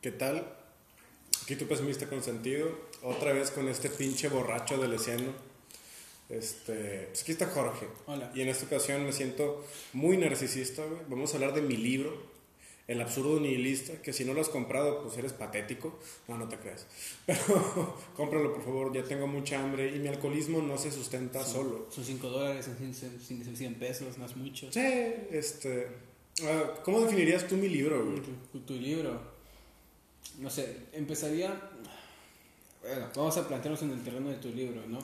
¿Qué tal? Aquí tu pesimista consentido, otra vez con este pinche borracho de Leciano. Este, pues aquí está Jorge. Hola. Y en esta ocasión me siento muy narcisista, güey. Vamos a hablar de mi libro, El absurdo nihilista, que si no lo has comprado, pues eres patético. No, no te creas. Pero cómpralo, por favor, ya tengo mucha hambre y mi alcoholismo no se sustenta solo. Son 5 dólares, son 100, 100 pesos, no es mucho. Sí, este... ah, ¿Cómo definirías tú mi libro, güey? Tu, tu libro, no sé, empezaría. Bueno, vamos a plantearnos en el terreno de tu libro, ¿no?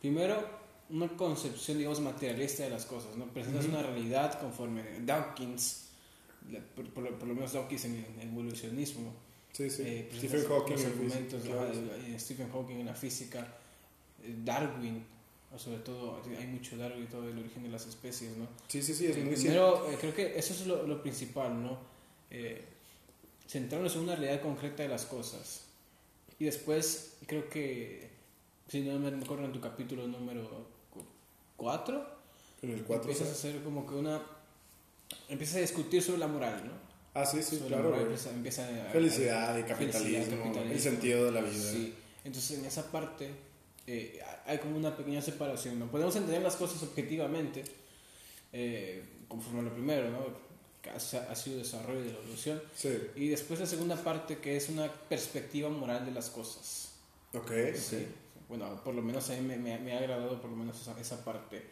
Primero, una concepción, digamos, materialista de las cosas, ¿no? Presentas una realidad conforme Dawkins, por, por- por lo menos Dawkins en el evolucionismo. Sí, sí. eh, Stephen Hawking. en argumentos física, claro. Stephen Hawking en la física, eh, Darwin, sobre todo, hay mucho Darwin y todo el origen de las especies, ¿no? Sí, sí, sí, es Eh, muy. Primero, eh, creo que eso es lo, lo principal, ¿no? Eh, centrarnos en una realidad concreta de las cosas. Y después, creo que, si no me acuerdo en tu capítulo número 4, En el 4. empiezas a hacer como que una... Empiezas a discutir sobre la moral, ¿no? Ah, sí, sí, Sobre la claro. moral, güey. empieza, empieza a- Felicidad y a- capitalismo, felicidad, capitalismo. el sentido de la vida. Sí, entonces en esa parte eh, hay como una pequeña separación, ¿no? Podemos entender las cosas objetivamente, eh, conforme a lo primero, ¿no? Ha, sido desarrollo de la evolución. Sí, Y después la segunda parte que es una perspectiva moral de las cosas. ok. Sí. Bueno, por lo menos a mí me, me- me ha agradado por lo menos esa, esa parte.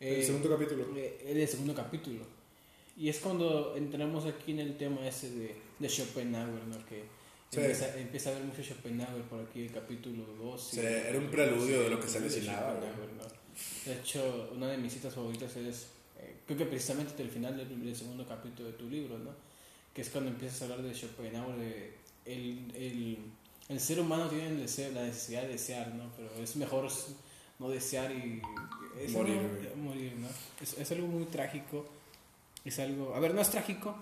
El Eh, segundo capítulo. eh, el segundo capítulo. Y es cuando entramos aquí en el tema ese de, de Schopenhauer, ¿no? Que Sí. empieza, empieza a ver mucho Schopenhauer por aquí, el capítulo 2. Sí, era un preludio de lo que se avecinaba, ¿no? De hecho, una de mis citas favoritas es, creo que precisamente del final del, del segundo capítulo de tu libro, ¿no? Que es cuando empiezas a hablar de Schopenhauer, de el, el, el ser humano tiene el deseo- la necesidad de desear, ¿no? Pero es mejor no desear y... es Morir, algo- morir, ¿no? Es, es algo muy trágico. Es algo... A ver, no es trágico.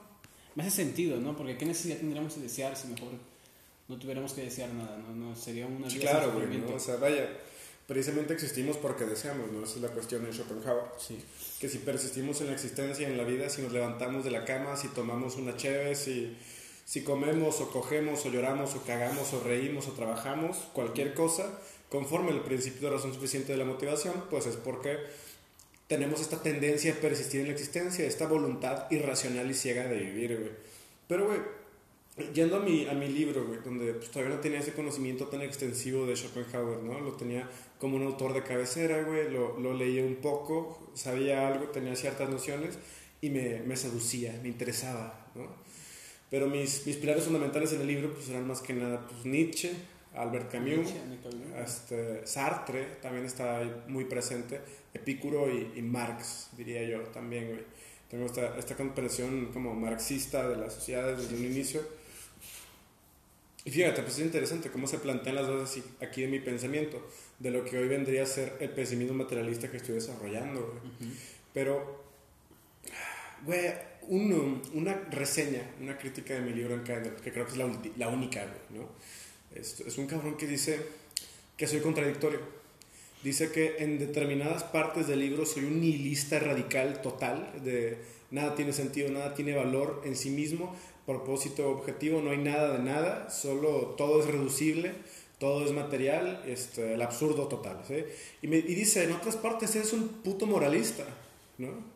Me hace sentido, ¿no? Porque ¿qué necesidad tendríamos de desear si mejor no tuviéramos que desear nada, ¿no? no sería una Sí, vida sin claro, güey. ¿no? O sea, vaya, precisamente existimos porque deseamos, ¿no? Esa es la cuestión en Schopenhauer. Sí. Que si persistimos en la existencia, en la vida, si nos levantamos de la cama, si tomamos una cheve, si, si comemos o cogemos o lloramos o cagamos o reímos o trabajamos, cualquier cosa, conforme el principio de razón suficiente de la motivación, pues es porque tenemos esta tendencia a persistir en la existencia, esta voluntad irracional y ciega de vivir, güey. Pero, güey, yendo a mi, a mi libro, güey, donde pues, todavía no tenía ese conocimiento tan extensivo de Schopenhauer, ¿no? Lo tenía como un autor de cabecera, güey, lo, lo leía un poco, sabía algo, tenía ciertas nociones y me, me seducía, me interesaba, ¿no? Pero mis, mis pilares fundamentales en el libro pues eran más que nada pues, Nietzsche, Albert Camus, Nietzsche, este, Sartre también está ahí muy presente, Epicuro y, y Marx, diría yo también, güey. Tengo esta, esta comprensión como marxista de las sociedades desde un inicio. Y fíjate, pues es interesante cómo se plantean las dos aquí en mi pensamiento, de lo que hoy vendría a ser el pesimismo materialista que estoy desarrollando, güey. Pero, güey, una reseña, una crítica de mi libro en Kindle, que creo que es la, única, güey, ¿no? Es, es un cabrón que dice que soy contradictorio. Dice que en determinadas partes del libro soy un nihilista radical total, de nada tiene sentido, nada tiene valor en sí mismo, propósito objetivo, no hay nada de nada, solo todo es reducible, todo es material, este, el absurdo total. ¿sí? Y, me, y dice, en otras partes eres un puto moralista, ¿no?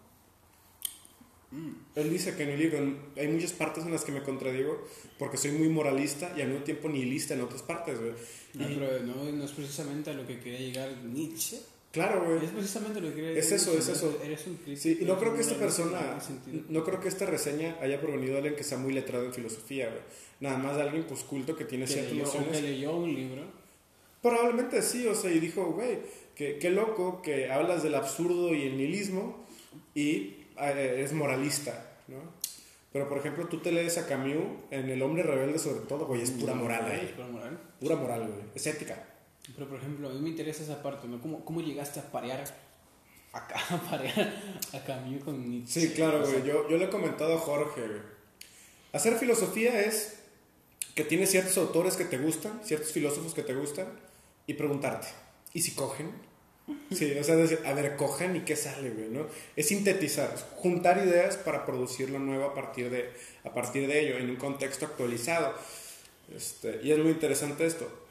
Él dice que en el libro hay muchas partes en las que me contradigo porque soy muy moralista y al mismo tiempo nihilista en otras partes, güey. No, Y- pero no, no es precisamente a lo que quería llegar Nietzsche. Claro, güey. Es precisamente lo que quería Es llegar eso, es ¿no? eso. Eres un crítico. Sí, y no creo que esta persona, no creo que esta reseña haya provenido de alguien que sea muy letrado en filosofía, güey. Nada más de alguien pues culto que tiene ciertas o que nociones. leyó un libro. Probablemente sí, o sea, y dijo, güey, que, qué loco que hablas del absurdo y el nihilismo y eh, eres moralista, ¿no? Pero, por ejemplo, tú te lees a Camus en El hombre rebelde sobre todo, güey, es pura moral Es ahí. pura moral. Pura moral, güey. Es ética. Pero, por ejemplo, a mí me interesa esa parte, ¿no? ¿Cómo, cómo llegaste a parear acá, a parear a Camus con Nietzsche? Sí, claro, O sea, güey. Yo, yo le he comentado a Jorge, güey. Hacer filosofía es que tienes ciertos autores que te gustan, ciertos filósofos que te gustan, y preguntarte, ¿y si cogen? Sí, o sea, decir, a ver, cogen y qué sale, güey, ¿no? Es sintetizar, es juntar ideas para producir lo nuevo a partir de, a partir de ello, en un contexto actualizado. Este, y es muy interesante esto.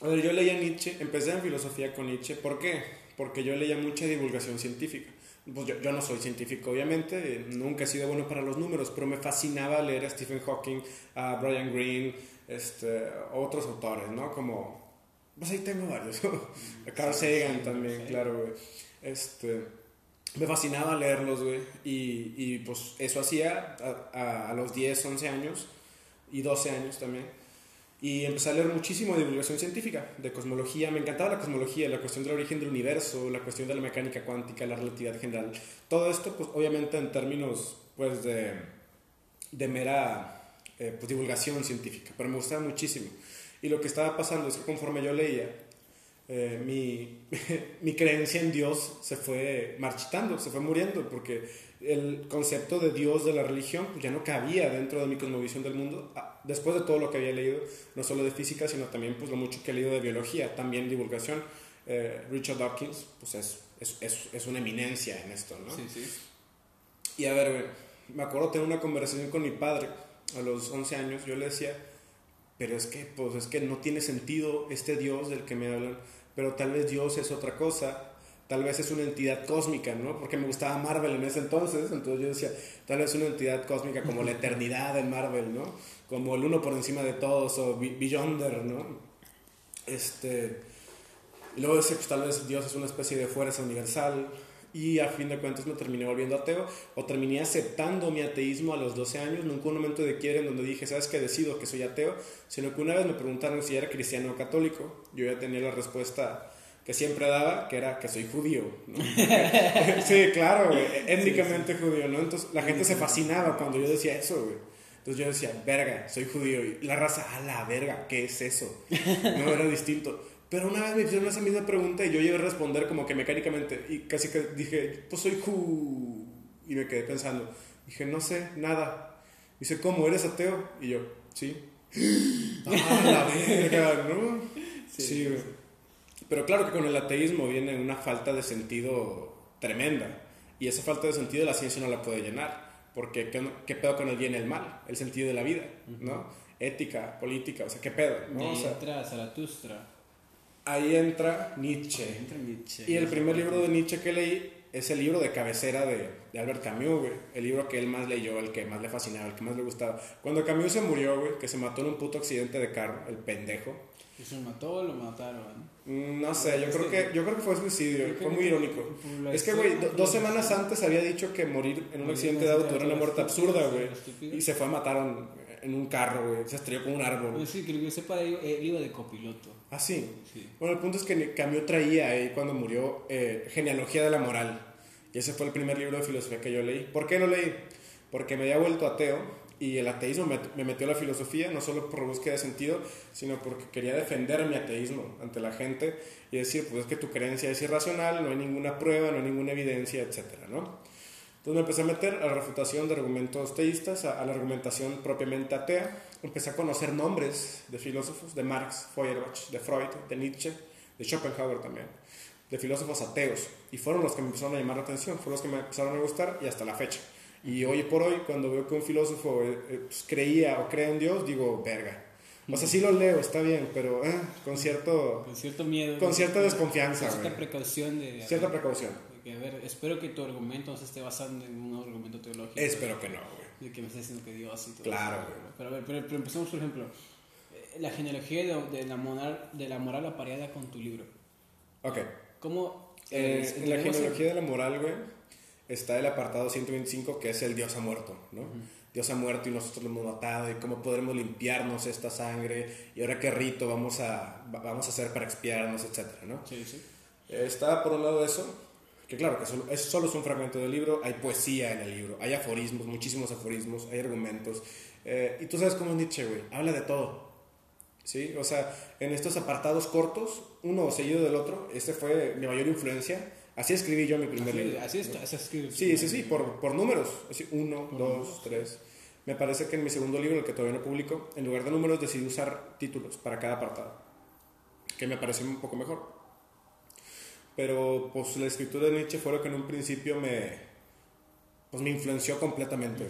A ver, yo leía Nietzsche, empecé en filosofía con Nietzsche, ¿por qué? Porque yo leía mucha divulgación científica. Pues yo, yo no soy científico, obviamente, nunca he sido bueno para los números, pero me fascinaba leer a Stephen Hawking, a Brian Greene, este, otros autores, ¿no? Como, pues ahí tengo varios, a Carl Sagan también, claro, güey. Este, me fascinaba leerlos, güey, y, y pues eso hacía a, a, a los 10, 11 años y 12 años también. Y empecé a leer muchísimo de divulgación científica, de cosmología. Me encantaba la cosmología, la cuestión del origen del universo, la cuestión de la mecánica cuántica, la relatividad general. Todo esto, pues obviamente en términos pues, de, de mera eh, pues, divulgación científica, pero me gustaba muchísimo. Y lo que estaba pasando es que conforme yo leía, eh, mi, mi creencia en Dios se fue marchitando, se fue muriendo, porque el concepto de Dios de la religión pues, ya no cabía dentro de mi cosmovisión del mundo, ah, después de todo lo que había leído, no solo de física, sino también pues, lo mucho que he leído de biología, también divulgación. Eh, Richard Dawkins pues es, es, es, es, una eminencia en esto, ¿no? Sí, sí. Y a ver, me acuerdo tener una conversación con mi padre a los 11 años, yo le decía, pero es que, pues es que no tiene sentido este Dios del que me hablan, pero tal vez Dios es otra cosa, tal vez es una entidad cósmica, ¿no? Porque me gustaba Marvel en ese entonces, entonces yo decía, tal vez es una entidad cósmica como la eternidad en Marvel, ¿no? Como el uno por encima de todos o Beyonder, ¿no? Este, y luego decía, pues tal vez Dios es una especie de fuerza universal y a fin de cuentas me terminé volviendo ateo o terminé aceptando mi ateísmo a los 12 años, nunca un momento de quieren donde dije, ¿sabes qué? Decido que soy ateo, sino que una vez me preguntaron si era cristiano o católico, yo ya tenía la respuesta que siempre daba, que era que soy judío. ¿no? sí, claro, güey, étnicamente sí, sí. judío, ¿no? Entonces la gente se fascinaba cuando yo decía eso, güey. Entonces yo decía, verga, soy judío. Y la raza, a la verga, ¿qué es eso? No era distinto. Pero una vez me hicieron esa misma pregunta y yo llegué a responder como que mecánicamente. Y casi que dije, pues soy ju. Y me quedé pensando. Dije, no sé, nada. Dice, ¿cómo? ¿Eres ateo? Y yo, sí. ah, la verga, ¿no? Sí, sí güey. Pero claro que con el ateísmo viene una falta de sentido tremenda. Y esa falta de sentido la ciencia no la puede llenar. Porque ¿qué, qué pedo con el bien y el mal? El sentido de la vida, ¿no? Ética, política, o sea, ¿qué pedo? ¿no? O sea, Zaratustra. Ahí entra Nietzsche. Entra Nietzsche. Y el primer libro de Nietzsche que leí es el libro de cabecera de, de Albert Camus, güey. El libro que él más leyó, el que más le fascinaba, el que más le gustaba. Cuando Camus se murió, güey, que se mató en un puto accidente de carro, el pendejo. ¿Y se mató o lo mataron? No sé, yo creo que, yo creo que fue suicidio, fue muy irónico. Es que, güey, dos semanas antes había dicho que morir en un accidente de auto era una muerte absurda, güey. Y se fue a matar en un carro, güey. Se estrelló con un árbol. Pues sí, creo que sepa, él iba de copiloto. Ah, sí. Sí. Bueno, el punto es que Camus traía ahí cuando murió eh, Genealogía de la Moral. Y ese fue el primer libro de filosofía que yo leí. ¿Por qué lo leí? Porque me había vuelto ateo y el ateísmo me, me, metió a la filosofía, no solo por búsqueda de sentido, sino porque quería defender mi ateísmo ante la gente y decir, pues es que tu creencia es irracional, no hay ninguna prueba, no hay ninguna evidencia, etcétera, ¿no? Entonces me empecé a meter a la refutación de argumentos teístas, a, a la argumentación propiamente atea. Empecé a conocer nombres de filósofos, de Marx, Feuerbach, de Freud, de Nietzsche, de Schopenhauer también, de filósofos ateos. Y fueron los que me empezaron a llamar la atención, fueron los que me empezaron a gustar y hasta la fecha. Y hoy por hoy, cuando veo que un filósofo eh, pues, creía o cree en Dios, digo, verga. O sea, sí lo leo, está bien, pero eh, con cierto... Con cierto miedo. Con cierta desconfianza. Con cierta precaución. De, cierta precaución. A ver, espero que tu argumento no se esté basando en un argumento teológico. Espero que no, güey. De que me estés diciendo que Dios y todo Claro, güey. Pero a ver, pero, pero empecemos, por ejemplo, eh, la genealogía de, de, la moral, de la moral apareada con tu libro. Ok. ¿Cómo...? Eh, en la genealogía de la moral, güey, está el apartado 125 que es el Dios ha muerto, ¿no? Uh -huh. Dios ha muerto y nosotros lo hemos matado y cómo podremos limpiarnos esta sangre y ahora qué rito vamos a, vamos a hacer para expiarnos, etcétera, ¿no? Sí, sí. Está por un lado eso, que claro, que solo, es, solo es un fragmento del libro, hay poesía en el libro, hay aforismos, muchísimos aforismos, hay argumentos. Eh, y tú sabes cómo es Nietzsche, güey, habla de todo. ¿Sí? O sea, en estos apartados cortos, uno seguido del otro, este fue mi mayor influencia. Así escribí yo mi primer así, libro. Así, está, así escribí. Sí, sí, sí, por, por números. Así, uno, por dos, números. tres. Me parece que en mi segundo libro, el que todavía no publico, en lugar de números decidí usar títulos para cada apartado, que me pareció un poco mejor. Pero pues la escritura de Nietzsche fue lo que en un principio me, pues me influenció completamente.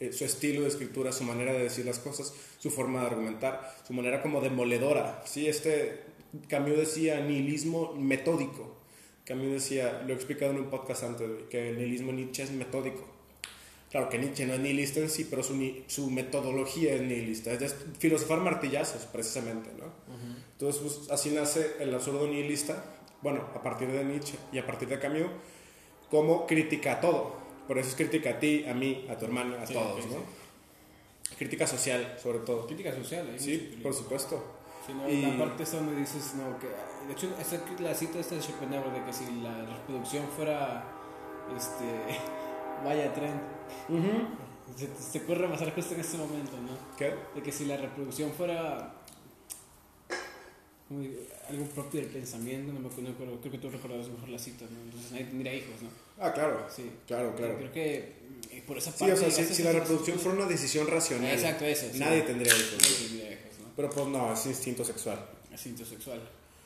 Eh, su estilo de escritura, su manera de decir las cosas, su forma de argumentar, su manera como demoledora. Sí, este Camus decía nihilismo metódico. Camus decía, lo he explicado en un podcast antes, que el nihilismo Nietzsche es metódico. Claro que Nietzsche no es nihilista en sí, pero su, su metodología es nihilista, es de filosofar martillazos, precisamente, ¿no? Entonces, pues, así nace el absurdo nihilista, bueno, a partir de Nietzsche y a partir de Camus, como crítica todo. Por eso es crítica a ti, a mí, a tu hermano, a todos, ¿no? Crítica social, sobre todo. Crítica social, ¿eh? Sí, por supuesto. y... La parte esta donde dices, no, que. De hecho, la cita esta de Schopenhauer de que si la reproducción fuera. Este. vaya tren. se, te ocurre pasar justo en este momento, ¿no? ¿Qué? De que si la reproducción fuera. Algo propio del pensamiento, no me acuerdo, creo que tú recordarás mejor la cita, ¿no? Entonces nadie tendría hijos, ¿no? Ah, claro. Sí. Claro, claro. Creo que eh, por esa parte. Sí, o sea, si, la reproducción fuera una decisión racional. Exacto, eso. Nadie tendría hijos. Nadie tendría hijos, ¿no? Pero pues no, es instinto sexual. Es instinto sexual.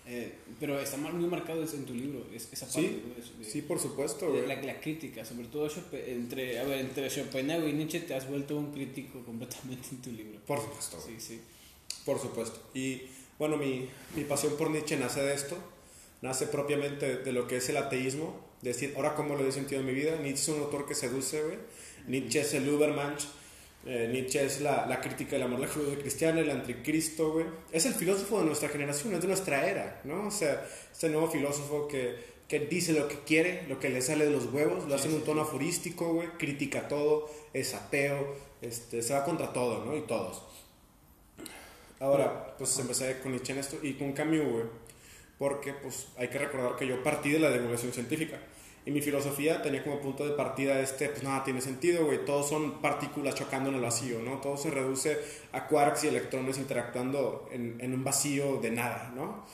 Eh, pero está muy marcado en tu libro, esa parte. Sí, sí por supuesto. la, la, crítica, sobre todo entre, a ver, entre Schopenhauer y Nietzsche te has vuelto un crítico completamente en tu libro. Por supuesto. Sí, sí. Por supuesto. Y bueno, mi, mi pasión por Nietzsche nace de esto, nace propiamente de lo que es el ateísmo decir, ahora cómo le doy sentido a mi vida. Nietzsche es un autor que seduce, güey. Nietzsche es el Ubermensch. Eh, Nietzsche es la, la, crítica del amor, la judía cristiana, el anticristo, güey. Es el filósofo de nuestra generación, es de nuestra era, ¿no? O sea, este nuevo filósofo que, que dice lo que quiere, lo que le sale de los huevos, lo hace en un tono aforístico, güey, critica todo, es ateo, este, se va contra todo, ¿no? Y todos. Ahora, pues empecé con Nietzsche en esto y con Camus, güey, porque pues hay que recordar que yo partí de la divulgación científica. Y mi filosofía tenía como punto de partida este, pues nada tiene sentido, güey, todos son partículas chocando en el vacío, ¿no? Todo se reduce a quarks y electrones interactuando en, en un vacío de nada, ¿no?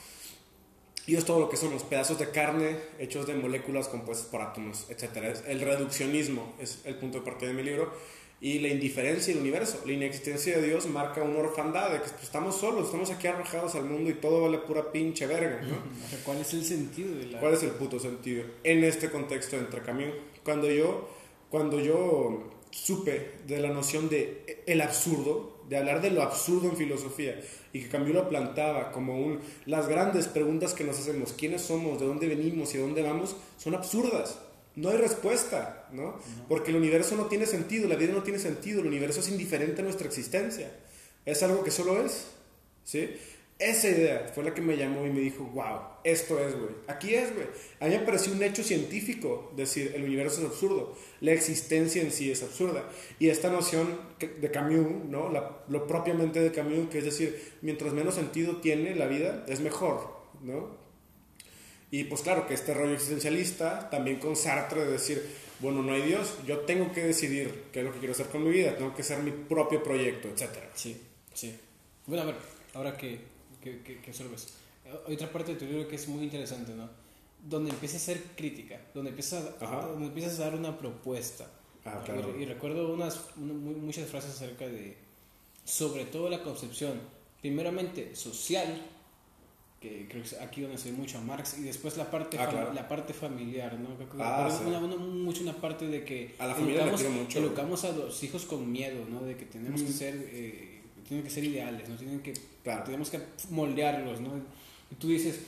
Y es todo lo que son los pedazos de carne hechos de moléculas compuestas por átomos, etc. El reduccionismo es el punto de partida de mi libro y la indiferencia del universo, la inexistencia de Dios marca una orfandad, de que pues, estamos solos, estamos aquí arrojados al mundo y todo vale pura pinche verga, ¿no? ¿Cuál es el sentido de la... ¿Cuál es el puto sentido en este contexto de entre Cuando yo, cuando yo supe de la noción de el absurdo, de hablar de lo absurdo en filosofía, y que Camus lo plantaba como un, las grandes preguntas que nos hacemos, quiénes somos, de dónde venimos y a dónde vamos, son absurdas no hay respuesta, ¿no? Porque el universo no tiene sentido, la vida no tiene sentido, el universo es indiferente a nuestra existencia. Es algo que solo es, ¿sí? Esa idea fue la que me llamó y me dijo, wow, esto es, güey. Aquí es, güey. A mí me pareció un hecho científico decir, el universo es absurdo, la existencia en sí es absurda. Y esta noción de Camus, ¿no? lo propiamente de Camus, que es decir, mientras menos sentido tiene la vida, es mejor, ¿no? Y pues claro que este rollo existencialista, también con Sartre de decir, bueno, no hay Dios, yo tengo que decidir qué es lo que quiero hacer con mi vida, tengo que ser mi propio proyecto, etc. Sí, sí. Bueno, a ver, ahora que, que, que, que Hay otra parte de tu libro que es muy interesante, ¿no? Donde empiezas a ser crítica, donde empiezas, a, donde empiezas a dar una propuesta. Ah, claro. y, recuerdo unas, muchas frases acerca de, sobre todo la concepción, primeramente social, que creo que aquí donde se ve mucho a Marx y después la parte ah, la parte familiar no ah, una, mucho una parte de que a la familia educamos, mucho. educamos a los hijos con miedo no de que tenemos que ser eh, tienen que ser ideales no tienen que tenemos que moldearlos no y tú dices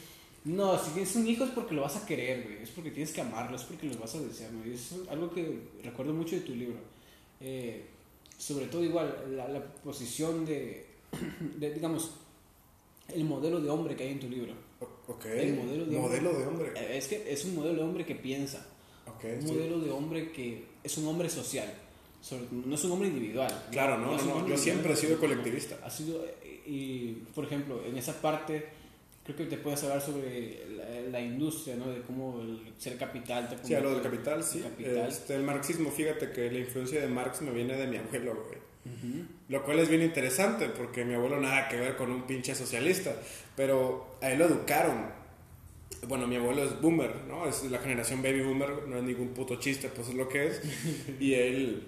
no si tienes un hijo es porque lo vas a querer güey es porque tienes que amarlo es porque los vas a desear ¿no? y es algo que recuerdo mucho de tu libro eh, sobre todo igual la, la posición de, de digamos el modelo de hombre que hay en tu libro. Ok. El modelo de, hombre. Eh, es que es un modelo de hombre que piensa. Okay, un modelo de hombre que es un hombre social. no es un hombre individual. Claro, no, no, yo siempre he sido colectivista. Ha sido, y por ejemplo, en esa parte, creo que te puedes hablar sobre la, industria, ¿no? De cómo el ser capital te Sí, lo del capital, sí. Este, el marxismo, fíjate que la influencia de Marx me viene de mi abuelo, güey. Lo cual es bien interesante porque mi abuelo nada que ver con un pinche socialista, pero a él lo educaron. Bueno, mi abuelo es boomer, ¿no? Es la generación baby boomer, no es ningún puto chiste, pues es lo que es. Y él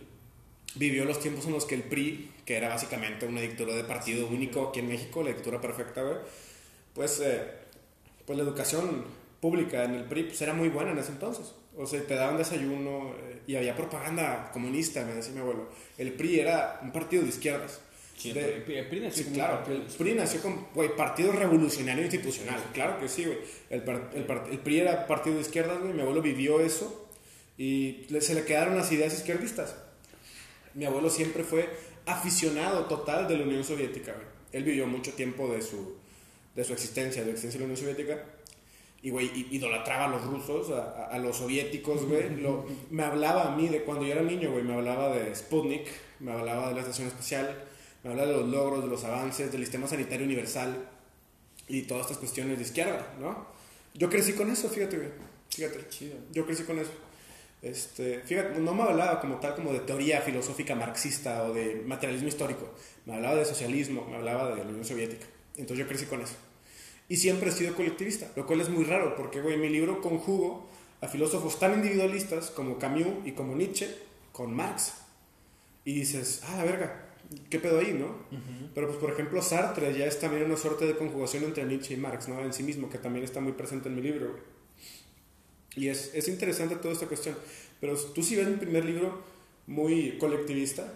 vivió los tiempos en los que el PRI, que era básicamente una dictadura de partido único aquí en México, la dictadura perfecta, pues, eh, pues la educación pública en el PRI pues era muy buena en ese entonces. O sea, te daban desayuno eh, y había propaganda comunista, me decía mi abuelo. El PRI era un partido de izquierdas. Sí, De- el PRI- nació Sí, claro, el PRI nació como güey, Partido Revolucionario Institucional, claro que sí, güey. El, el, el PRI era partido de izquierdas, güey, mi abuelo vivió eso y se le quedaron las ideas izquierdistas. Mi abuelo siempre fue aficionado total de la Unión Soviética, güey. Él vivió mucho tiempo de su, de su existencia, de la existencia de la Unión Soviética. Y, güey, idolatraba a los rusos, a, a- a los soviéticos, güey. Lo- me hablaba a mí de cuando yo era niño, güey. Me hablaba de Sputnik, me hablaba de la estación espacial, me hablaba de los logros, de los avances, del sistema sanitario universal y todas estas cuestiones de izquierda, ¿no? Yo crecí con eso, fíjate, güey. Fíjate. Chido. Yo crecí con eso. Este, fíjate, no me hablaba como tal como de teoría filosófica marxista o de materialismo histórico. Me hablaba de socialismo, me hablaba de la Unión Soviética. Entonces yo crecí con eso. Y siempre he sido colectivista, lo cual es muy raro porque, güey, mi libro conjugo a filósofos tan individualistas como Camus y como Nietzsche con Marx. Y dices, ah, la verga, ¿qué pedo ahí, no? Pero, pues, por ejemplo, Sartre ya es también una suerte de conjugación entre Nietzsche y Marx, ¿no? En sí mismo, que también está muy presente en mi libro, güey. Y es, es interesante toda esta cuestión. Pero tú sí ves mi primer libro muy colectivista.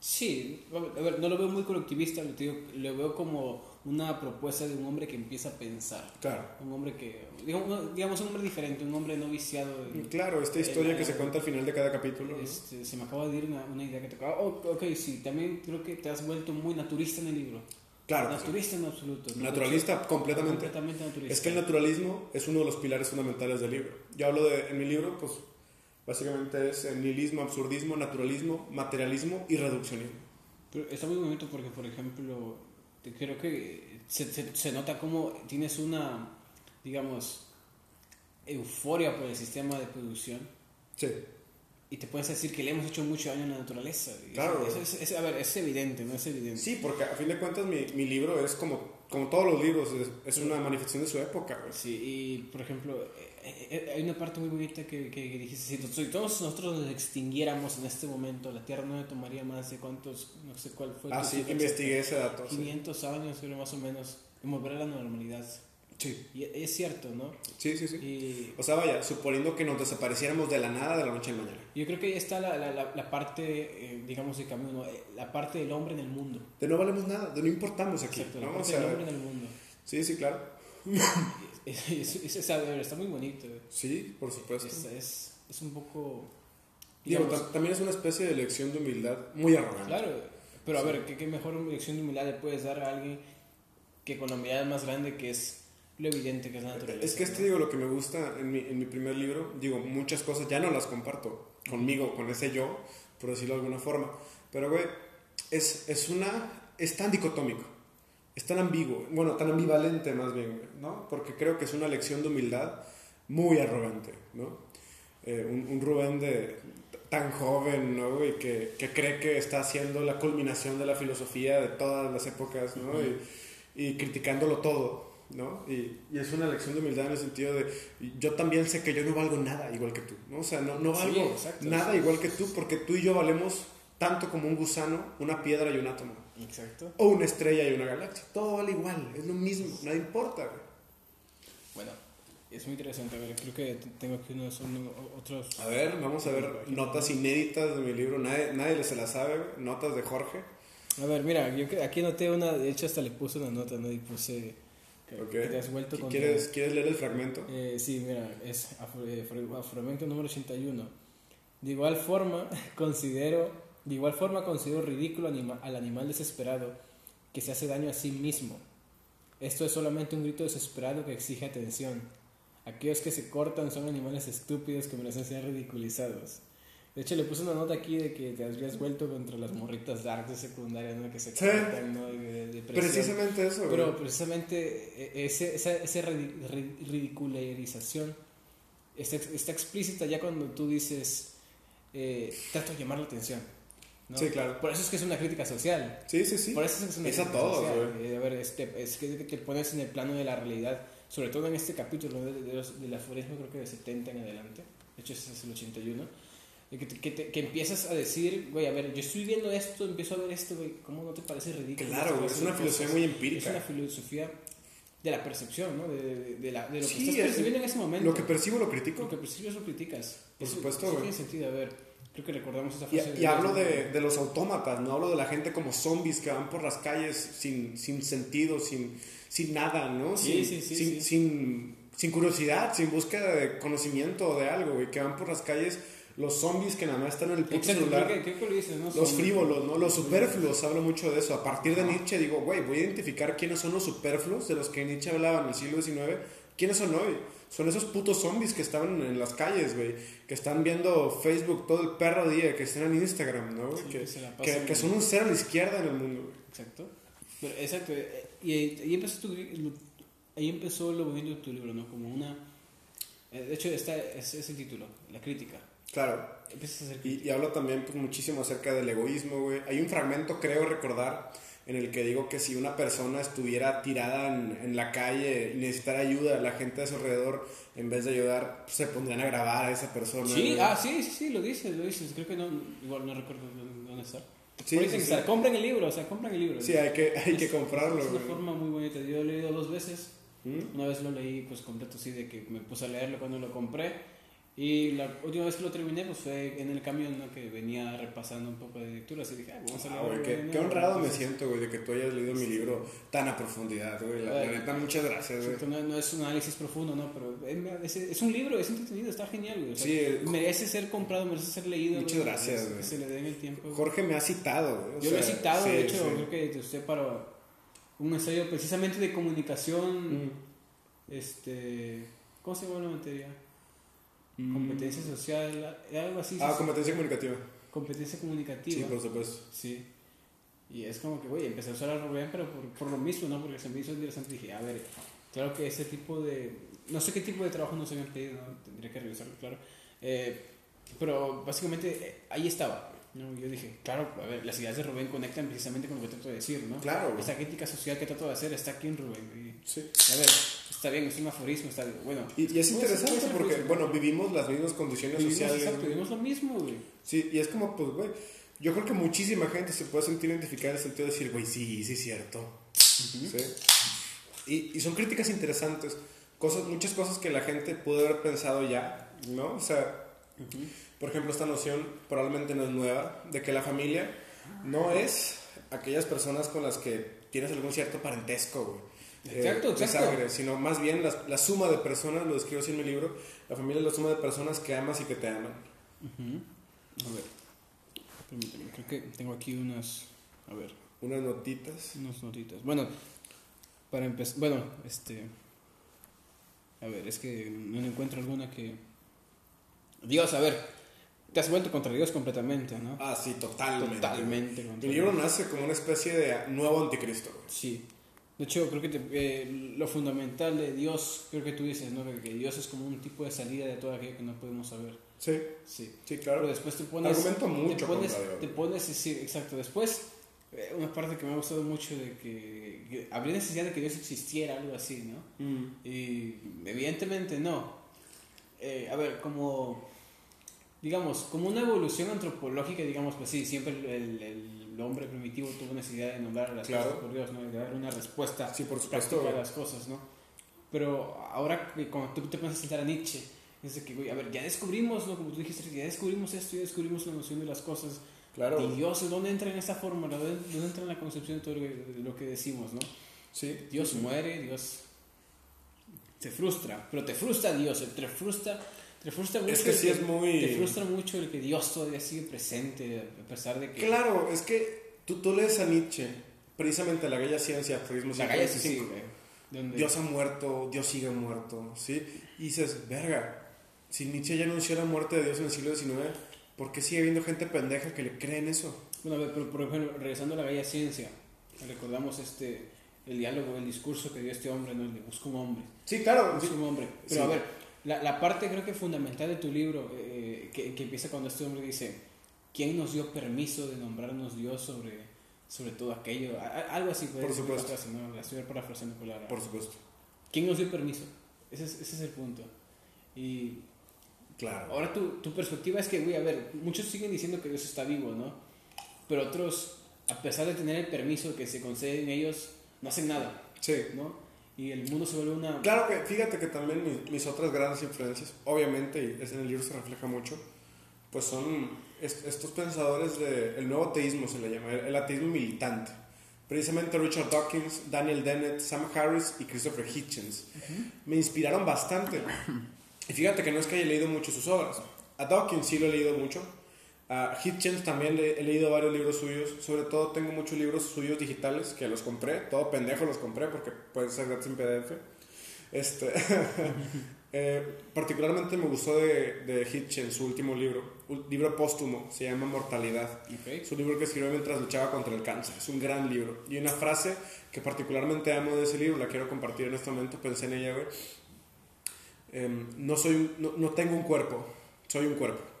Sí, a ver, no lo veo muy colectivista, lo, digo, lo veo como una propuesta de un hombre que empieza a pensar. Claro. Un hombre que, digamos, digamos un hombre diferente, un hombre no viciado. de- Claro, esta historia que se cuenta al final de cada capítulo. ¿no? Este, se me acaba de ir una, una idea que tocaba. Oh, ok, sí, también creo que te has vuelto muy naturista en el libro. Claro. que sí. En absoluto. ¿no? Naturalista completamente. Completamente naturalista. Es que el naturalismo es uno de los pilares fundamentales del libro. Yo hablo de, en mi libro, pues básicamente es nihilismo, absurdismo, naturalismo, materialismo y reduccionismo. Pero está muy bonito porque, por ejemplo, te- creo que se, se, se nota como tienes una, digamos, euforia por el sistema de producción Sí, y te puedes decir que le hemos hecho mucho daño a la naturaleza. Claro. eso- eso a ver, es evidente, ¿no? Es evidente. sí, porque a fin de cuentas mi, mi libro es como, como todos los libros, es, una manifestación de su época. güey. Sí, y por ejemplo, eh, eh, hay una parte muy bonita que, que, que dijiste, si to- si todos nosotros nos extinguiéramos en este momento, la Tierra no le tomaría más de cuántos, no sé cuál fue. Ah, sí, investigué ese dato. sí. 500 años, creo más o menos, en volver a la normalidad. Sí, Y es cierto, ¿no? sí, sí. sí. Y O sea, vaya, suponiendo que nos desapareciéramos de la nada de la noche a la mañana. yo creo que ahí está la, la, la, la parte, eh, digamos, de camino, ¿no? Eh, la parte del hombre en el mundo. De no valemos nada, de no importamos aquí. Exacto, la parte sea, del hombre en el mundo. sí, sí, claro. Es, es- está muy bonito. eh. Sí, por supuesto. Es, es, un poco... Digamos, tam- también es una especie de lección de humildad muy arrogante. Claro, pero a ver, ¿qué, qué mejor lección de humildad le puedes dar a alguien que con la humildad más grande que es lo evidente que es la naturaleza? Es que este ¿no? digo lo que me gusta en mi, en mi primer libro, digo, muchas cosas ya no las comparto conmigo, con ese yo, por decirlo de alguna forma. Pero, güey, es, es una. es tan dicotómico, es tan ambiguo, bueno, tan ambivalente más bien, güey, ¿no? Porque creo que es una lección de humildad muy arrogante, ¿no? Eh, un, un Rubén de tan joven, ¿no? güey? que, que cree que está haciendo la culminación de la filosofía de todas las épocas, ¿no? y, y criticándolo todo, ¿no? Y, y es una lección de humildad en el sentido de yo también sé que yo no valgo nada igual que tú, ¿no? O sea, no, no Sí, valgo exacto, nada sí. igual que tú porque tú y yo valemos tanto como un gusano, una piedra y un átomo. Exacto. O una estrella y una galaxia. Todo vale igual, es lo mismo, nada importa, güey. Bueno, es muy interesante. A ver, creo que tengo aquí unos uno- otros... A ver, vamos a ver notas inéditas de mi libro, nadie, nadie se las sabe, güey. notas de Jorge. A ver, mira, yo que- aquí anoté una, de hecho hasta le puse una nota, ¿no? Y puse que, Ok. que te has vuelto contra... ¿Quieres, ¿Quieres leer el fragmento? Eh, sí, mira, es afro- eh, afro- afromento número 81. De igual forma, considero, de igual forma considero ridículo anima- al animal desesperado que se hace daño a sí mismo. Esto es solamente un grito desesperado que exige atención. Aquellos que se cortan son animales estúpidos que merecen ser ridiculizados. De hecho, le puse una nota aquí de que te habías vuelto contra las morritas dark de secundaria, ¿no? Que se Sí. cortan, ¿no? De- de. Precisamente eso, güey. Pero precisamente eh, ese, esa, esa ridi- ri- ridicularización está, está explícita ya cuando tú dices, eh, trato de llamar la atención. ¿no? Sí, claro. Por eso es que es una crítica social. Sí, sí, sí. Por eso es que es una Es a crítica todos, social. güey. Eh, a ver, este, es que te pones en el plano de la realidad, sobre todo en este capítulo ¿no? de, de los- del aforismo, creo que de 70 en adelante. De hecho, ese es el 81. Y Que, te- que, te- que empiezas a decir, güey, a ver, yo estoy viendo esto, empiezo a ver esto, güey, ¿cómo no te parece ridículo? Claro, güey, es una filosofía muy Es empírica. una filosofía de la percepción, ¿no? De, de, de la, de lo Sí, que estás es- percibiendo en ese momento. Lo que percibo lo critico. Lo que percibes lo criticas. Por Eso- supuesto, eso tiene sentido. A ver, creo que recordamos esa Y, frase. y hablo de, de los autómatas, no hablo de la gente como zombies que van por las calles sin, sin sentido, sin, sin nada, ¿no? Sí, sin, sí, sí, sin, sin, sin curiosidad, sin búsqueda de conocimiento o de algo, güey, que van por las calles los zombies que nada más están en el puto celular. creo que lo dices, ¿no? Los frívolos, ¿no? Los superfluos, hablo mucho de eso. A partir de Nietzsche digo, güey, voy a identificar quiénes son los superfluos de los que Nietzsche hablaba en el siglo XIX. ¿Quiénes son hoy? Son esos putos zombies que estaban en las calles, güey. Que están viendo Facebook todo el perro día, que están en Instagram, ¿no? Sí, que, que se la que- pasan- que son un cero a la izquierda en el mundo, güey. Exacto. Pero, exacto. eh, Y ahí, ahí empezó tu, ahí empezó lo bonito de tu libro, ¿no? Como una... eh, De hecho, está, es, es el título, la crítica. Claro. Empiezas a hacer Y, y hablo también pues, muchísimo acerca del egoísmo, güey. Hay un fragmento, creo recordar, en el que digo que si una persona estuviera tirada en, en la calle y necesitara ayuda, la gente a su alrededor, en vez de ayudar, pues, se pondrían a grabar a esa persona. Sí, güey. ah, sí, sí, sí, lo dices, lo dices. Creo que no, igual no recuerdo dónde- está. Sí, sí, sí. Compren el libro, o sea, compren el libro. Sí, hay que, hay que comprarlo, Es una güey. forma muy bonita. Yo lo he leído dos veces. ¿Mm? Una vez lo leí pues completo, así de que me puse a leerlo cuando lo compré. Y la última vez que lo terminé, pues fue en el camión, ¿no? Que venía repasando un poco de lecturas y dije, ah, vamos a Ah, leer. qué, qué honrado me siento, güey, de que tú hayas leído mi libro tan a profundidad, güey. La, neta, muchas gracias, güey. No, no es un análisis profundo, ¿no? Pero es, es- es un libro, es entretenido, está genial, güey. O sea, Sí, el- merece ser comprado, merece ser leído. Muchas güey, gracias, güey. Que se le den el tiempo. Jorge me ha citado, güey. Yo lo he sea, citado, sí, de hecho, sí. creo que usted para un ensayo precisamente de comunicación, Mm. este, ¿cómo se llama la materia? Mm. Competencia social, algo así. Ah, competencia comunicativa. competencia comunicativa. Sí, por supuesto. Sí. Y es como que, güey, empecé a usar a Rubén, pero por, por lo mismo, ¿no? Porque se me hizo interesante. Dije, a ver, claro que ese tipo de. No sé qué tipo de trabajo nos habían pedido, ¿no? Tendría que revisarlo, claro. Eh, pero básicamente eh, ahí estaba. ¿No? Yo dije, claro, a ver, las ideas de Rubén conectan precisamente con lo que trato de decir, ¿no? Claro. Esa crítica social que trato de hacer está aquí en Rubén. Y, Sí. a ver, está bien, es un aforismo, está bien. Bueno, Y, y es interesante porque, aforismo. bueno, vivimos las mismas condiciones vivimos, sociales. exacto, vivimos lo mismo, güey. Sí, y es como, pues, güey, yo creo que muchísima gente se puede sentir identificada en el sentido de decir, güey, sí, sí es cierto. ¿Sí? Y, y son críticas interesantes, cosas, muchas cosas que la gente pudo haber pensado ya, ¿no? O sea, por ejemplo, esta noción probablemente no es nueva, de que la familia no es aquellas personas con las que tienes algún cierto parentesco, güey. eh, Exacto, de exacto. sangre, sino más bien la, la suma de personas, lo describo así en mi libro, la familia es la suma de personas que amas y que te aman. A ver, permíteme, creo que tengo aquí unas, a ver, Unas notitas. unas notitas. Bueno, para empezar, bueno, este, a ver, es que no encuentro alguna que... Dios, a ver, te has vuelto contra Dios completamente, ¿no? Ah, sí, totalmente. Totalmente contra Mi libro Dios. nace como una especie de nuevo anticristo. güey. Sí. De hecho, creo que te- eh, lo fundamental de Dios, creo que tú dices, ¿no? Que, Dios es como un tipo de salida de todo aquello que no podemos saber. Sí, Sí. sí, Pero claro. después te pones. Argumento mucho Te pones, contra Dios. te pones sí, exacto. Después, eh, una parte que me ha gustado mucho de que, que habría necesidad de que Dios existiera, algo así, ¿no? Mm. Y evidentemente no. Eh, a ver, como. Digamos, como una evolución antropológica, digamos, pues sí, siempre el, el- el hombre primitivo tuvo necesidad de nombrar las Claro. cosas por Dios, ¿no? De dar una respuesta Sí, por supuesto, a las cosas, ¿no? Pero ahora que cuando tú te pones a sentar a Nietzsche, es de que, güey, a ver, ya descubrimos, ¿no? Como tú dijiste, ya descubrimos esto, ya descubrimos la noción de las cosas. Claro. Y Dios, ¿dónde entra en esta fórmula? ¿Dónde, dónde entra en la concepción de todo lo que, de lo que decimos, no? Sí. Dios muere, Dios se frustra, pero te frustra Dios, te frustra, te frustra mucho. Es que el sí es muy- Te frustra mucho el que Dios todavía sigue presente, a pesar de que... Claro, es que tú, tú lees a Nietzsche, precisamente la Galla Ciencia, Aforismo La galla sí 55. sigue, donde- Dios ha muerto, Dios sigue muerto, ¿sí? Y dices, verga, si Nietzsche ya anunció la muerte de Dios en el siglo XIX, ¿por qué sigue habiendo gente pendeja que le cree en eso? Bueno, a ver, pero por ejemplo, regresando a la Galla Ciencia, recordamos este, el diálogo, el discurso que dio este hombre, ¿no? El de busca un hombre. Sí, claro, sí. Busca un hombre. Pero Sí. a ver, la, la parte creo que fundamental de tu libro, eh, que, que empieza cuando este hombre dice, ¿quién nos dio permiso de nombrarnos Dios sobre, sobre todo aquello? A- a- algo así, puede Por supuesto. frase, ¿no? La estoy parafraseando por la... por supuesto. ¿Quién nos dio permiso? Ese es, ese es el punto. Y Claro. ahora tu, tu perspectiva es que, güey, a ver, muchos siguen diciendo que Dios está vivo, ¿no? Pero otros, a pesar de tener el permiso que se concede en ellos, no hacen nada, Sí. ¿no? y el mundo se vuelve una... Claro que, fíjate que también mis, mis otras grandes influencias, obviamente, y es en el libro se refleja mucho, pues son est- estos pensadores del nuevo ateísmo, se le llama, el, el ateísmo militante. Precisamente Richard Dawkins, Daniel Dennett, Sam Harris y Christopher Hitchens. Me inspiraron bastante. Y fíjate que no es que haya leído mucho sus obras. A Dawkins sí lo he leído mucho. A Hitchens también le- he leído varios libros suyos. Sobre todo tengo muchos libros suyos digitales que los compré. Todo pendejo los compré porque pueden ser gratis en PDF. Este, eh, particularmente me gustó de, de Hitchens, su último libro. Un libro póstumo, se llama Mortalidad. Ok. Es un libro que escribió mientras luchaba contra el cáncer. Es un gran libro. Y una frase que particularmente amo de ese libro, la quiero compartir en este momento, pensé en ella, güey. Em, no, soy no, no tengo un cuerpo, soy un cuerpo.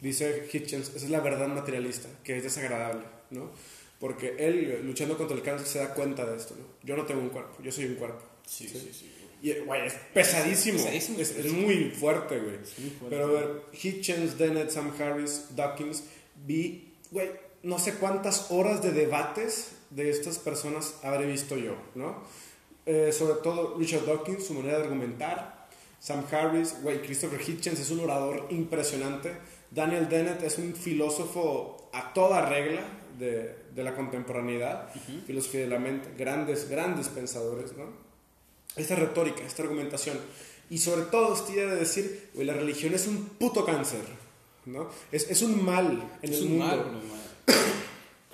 Dice Hitchens, esa es la verdad materialista, que es desagradable, ¿no? Porque él, luchando contra el cáncer, se da cuenta de esto, ¿no? Yo no tengo un cuerpo, yo soy un cuerpo. Sí, sí, sí. Y, güey, es pesadísimo. Pesadísimo, es, es pesadísimo. muy fuerte, güey. muy fuerte. Pero a ver, Hitchens, Dennett, Sam Harris, Dawkins, vi, güey, no sé cuántas horas de debates de estas personas habré visto yo, ¿no? Eh, sobre todo Richard Dawkins, su manera de argumentar. Sam Harris, güey, Christopher Hitchens es un orador impresionante. Daniel Dennett es un filósofo a toda regla de, de la contemporaneidad, filosofía de la mente, grandes, grandes pensadores, ¿no? esta retórica, esta argumentación. Y sobre todo, esta idea de decir, la religión es un puto cáncer, ¿no? Es, es un mal en es el un mundo. mal, no, mal.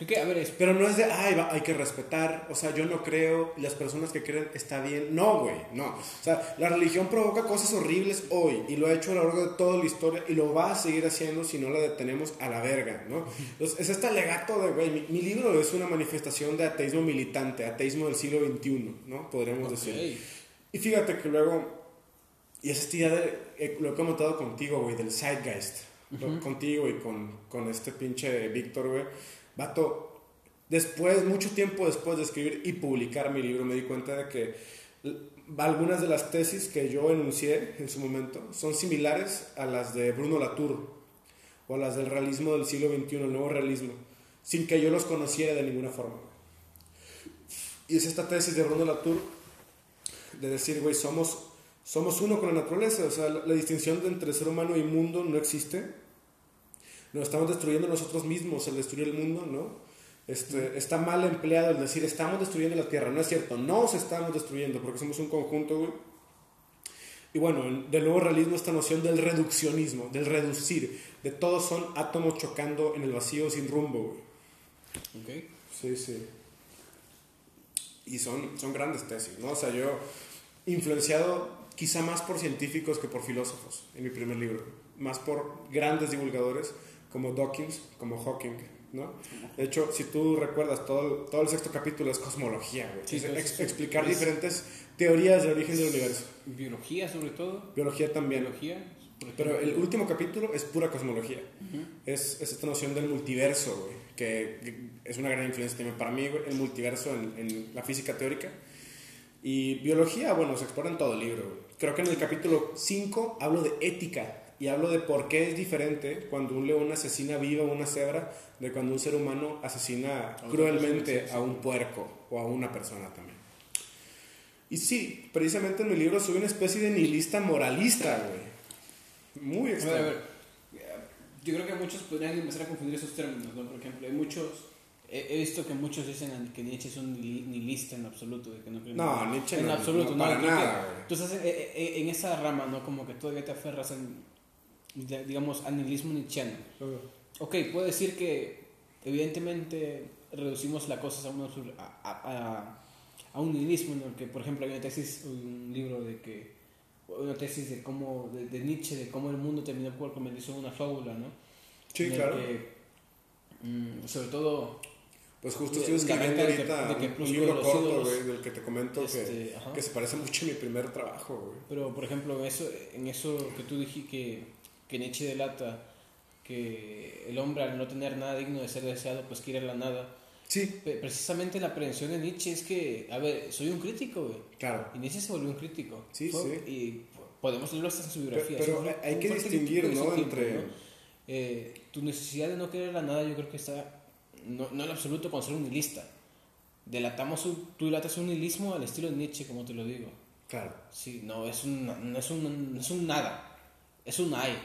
Que, a ver, es- Pero no es de, ay, va, hay que respetar, o sea, yo no creo, las personas que creen está bien. No, güey, no. O sea, la religión provoca cosas horribles hoy, y lo ha hecho a lo largo de toda la historia, y lo va a seguir haciendo si no la detenemos a la verga, ¿no? Entonces, es este alegato de, güey, mi, mi libro es una manifestación de ateísmo militante, ateísmo del siglo XXI, ¿no? Podríamos Ok. decir. Y fíjate que luego, y es esta idea de, eh, lo he comentado contigo, güey, del zeitgeist, lo- contigo y con, con este pinche Víctor, güey, vato, después, mucho tiempo después de escribir y publicar mi libro, me di cuenta de que algunas de las tesis que yo enuncié en su momento son similares a las de Bruno Latour o a las del realismo del siglo XXI, el nuevo realismo, sin que yo los conociera de ninguna forma. Y es esta tesis de Bruno Latour de decir, güey, somos, somos uno con la naturaleza, o sea, la, la distinción entre ser humano y mundo no existe. Nos estamos destruyendo nosotros mismos al destruir el mundo, ¿no? Este, está mal empleado el decir, estamos destruyendo la Tierra, no es cierto, nos estamos destruyendo porque somos un conjunto, güey. Y bueno, en- del nuevo realismo esta noción del reduccionismo, del reducir, de todos son átomos chocando en el vacío sin rumbo, güey. ok. Sí, sí. Y son, son grandes tesis, ¿no? O sea, yo influenciado quizá más por científicos que por filósofos en mi primer libro, más por grandes divulgadores como Dawkins, como Hawking, ¿no? De hecho, si tú recuerdas, todo todo el sexto capítulo es cosmología, güey. Sí, Es sí, ex- sí. explicar Es- diferentes teorías del origen del universo. Biología, sobre todo. Biología también. Biología. Pero el último capítulo es pura cosmología. es, es esta noción del multiverso, güey, que, que es una gran influencia también para mí, güey, el multiverso en, en la física teórica. Y biología, bueno, se explora en todo el libro. güey. Creo que en el capítulo 5 hablo de ética y hablo de por qué es diferente cuando un león asesina viva a una cebra de cuando un ser humano asesina otra cruelmente persona, sí, sí. a un puerco o a una persona también. Y sí, precisamente en mi libro soy una especie de nihilista moralista, güey. Muy A ver, a extraño. ver, yo creo que muchos podrían empezar a confundir esos términos, ¿no? Por ejemplo, hay muchos, he, visto que muchos dicen que Nietzsche es un nihil- nihilista en absoluto, de que no cree en No, nada. Nietzsche en no, absoluto, no, no, para que nada, estás en, en- en esa rama, ¿no? Como que todavía te aferras en, digamos, al nihilismo nietzscheano. Ok, puedo decir que evidentemente reducimos las cosas a, una a, a- a- un nihilismo en el que, por ejemplo, hay una tesis, un libro de que, una tesis de cómo, de, de Nietzsche, de cómo el mundo terminó por convertirse en una fábula, ¿no? Sí, En el claro. que, mm, sobre todo, Pues justo estoy escribiendo de que- ahorita de que un- libro corto, ídolos, güey, del que te comento que, este, ajá. que se parece mucho a mi primer trabajo, güey. Pero, por ejemplo, en eso, en eso que tú dijiste que, que Nietzsche delata, que el hombre al no tener nada digno de ser deseado, pues quiere la nada. Sí, Precisamente la prevención de Nietzsche es que, a ver, soy un crítico, güey. claro. Y Nietzsche se volvió un crítico. Sí, Fue- sí. Y podemos leerlo hasta en su biografía. Pero- pero hay que distinguir, ¿no? tiempo, Entre- ¿no? Eh, tu necesidad de no querer la nada, yo creo que está, no, no en absoluto con ser un nihilista, delatamos un, tú delatas un nihilismo al estilo de Nietzsche, como te lo digo. Claro. Sí, no, es un, no es un, no es un nada, es un hay.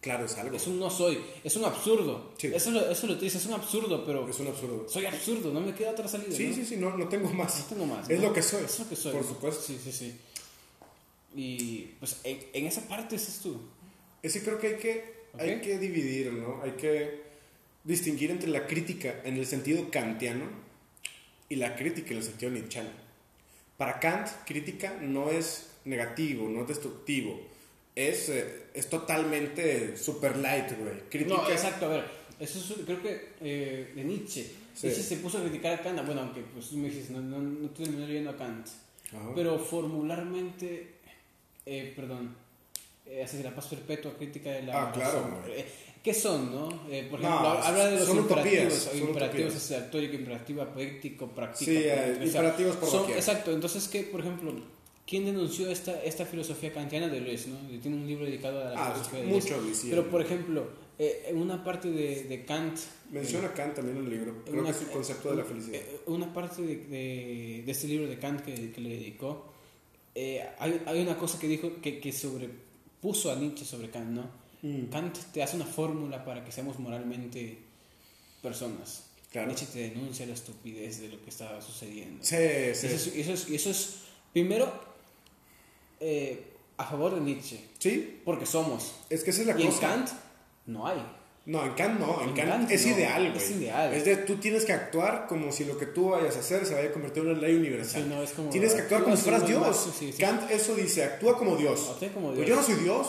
Claro, es algo. Es un no soy, es un absurdo. Sí. Eso, lo- eso lo te dice, es un absurdo, pero Es un absurdo. soy absurdo, no me queda otra salida. Sí, ¿no? sí, sí, no, no tengo más. No tengo más. Es ¿no? lo que soy. Es lo que soy. Por supuesto. Sí, sí, sí. Y pues en, en esa parte es tú. Es que creo que hay que, hay que dividir, ¿no? Hay que distinguir entre la crítica en el sentido kantiano y la crítica en el sentido nietzscheano. Para Kant, crítica no es negativo, no es destructivo. Es, eh, es totalmente super light, güey. Crítica. No, exacto, a ver. Eso es, creo que eh, de Nietzsche. Sí. Nietzsche se puso a criticar a Kant. Bueno, aunque pues tú me dices, no, no, no terminé leyendo a Kant. Ajá. Pero formularmente, eh, perdón, eh, hace la paz perpetua, crítica de la Ah, claro, güey. Eh, ¿Qué son, no? Eh, por No, ejemplo, habla de los imperativos, o imperativos altórico, imperativo, poético, práctica. Sí, eh, o sea, imperativos por son. Exacto, entonces, ¿qué, por ejemplo, quién denunció esta, esta filosofía kantiana de Deleuze, no? Tiene un libro dedicado a la Ah, filosofía de Deleuze. mucho decían. Pero, por ejemplo, eh, en una parte de, de Kant... Menciona Kant también en el libro. Creo una- que es el concepto de la felicidad. eh, Una parte de, de- de este libro de Kant que, que le dedicó, eh, hay, hay una cosa que dijo que, que sobrepuso a Nietzsche sobre Kant, ¿no? Mm. Kant te hace una fórmula para que seamos moralmente personas. Claro. Nietzsche te denuncia la estupidez de lo que está sucediendo. Sí, sí. Eso, es, eso es- eso es, primero, eh, a favor de Nietzsche, Sí, porque somos. es que esa es la y en cosa. Kant no hay. No, en Kant no, en, En Kant, Kant es no, ideal, güey. es ideal. Es de tú tienes que actuar como si lo que tú vayas a hacer se vaya a convertir en una ley universal. Sí, no, es como- tienes que actuar como si fueras Dios. Marx, sí, sí. Kant eso dice, actúa como Dios. Actúa como Pues Dios. yo no soy Dios.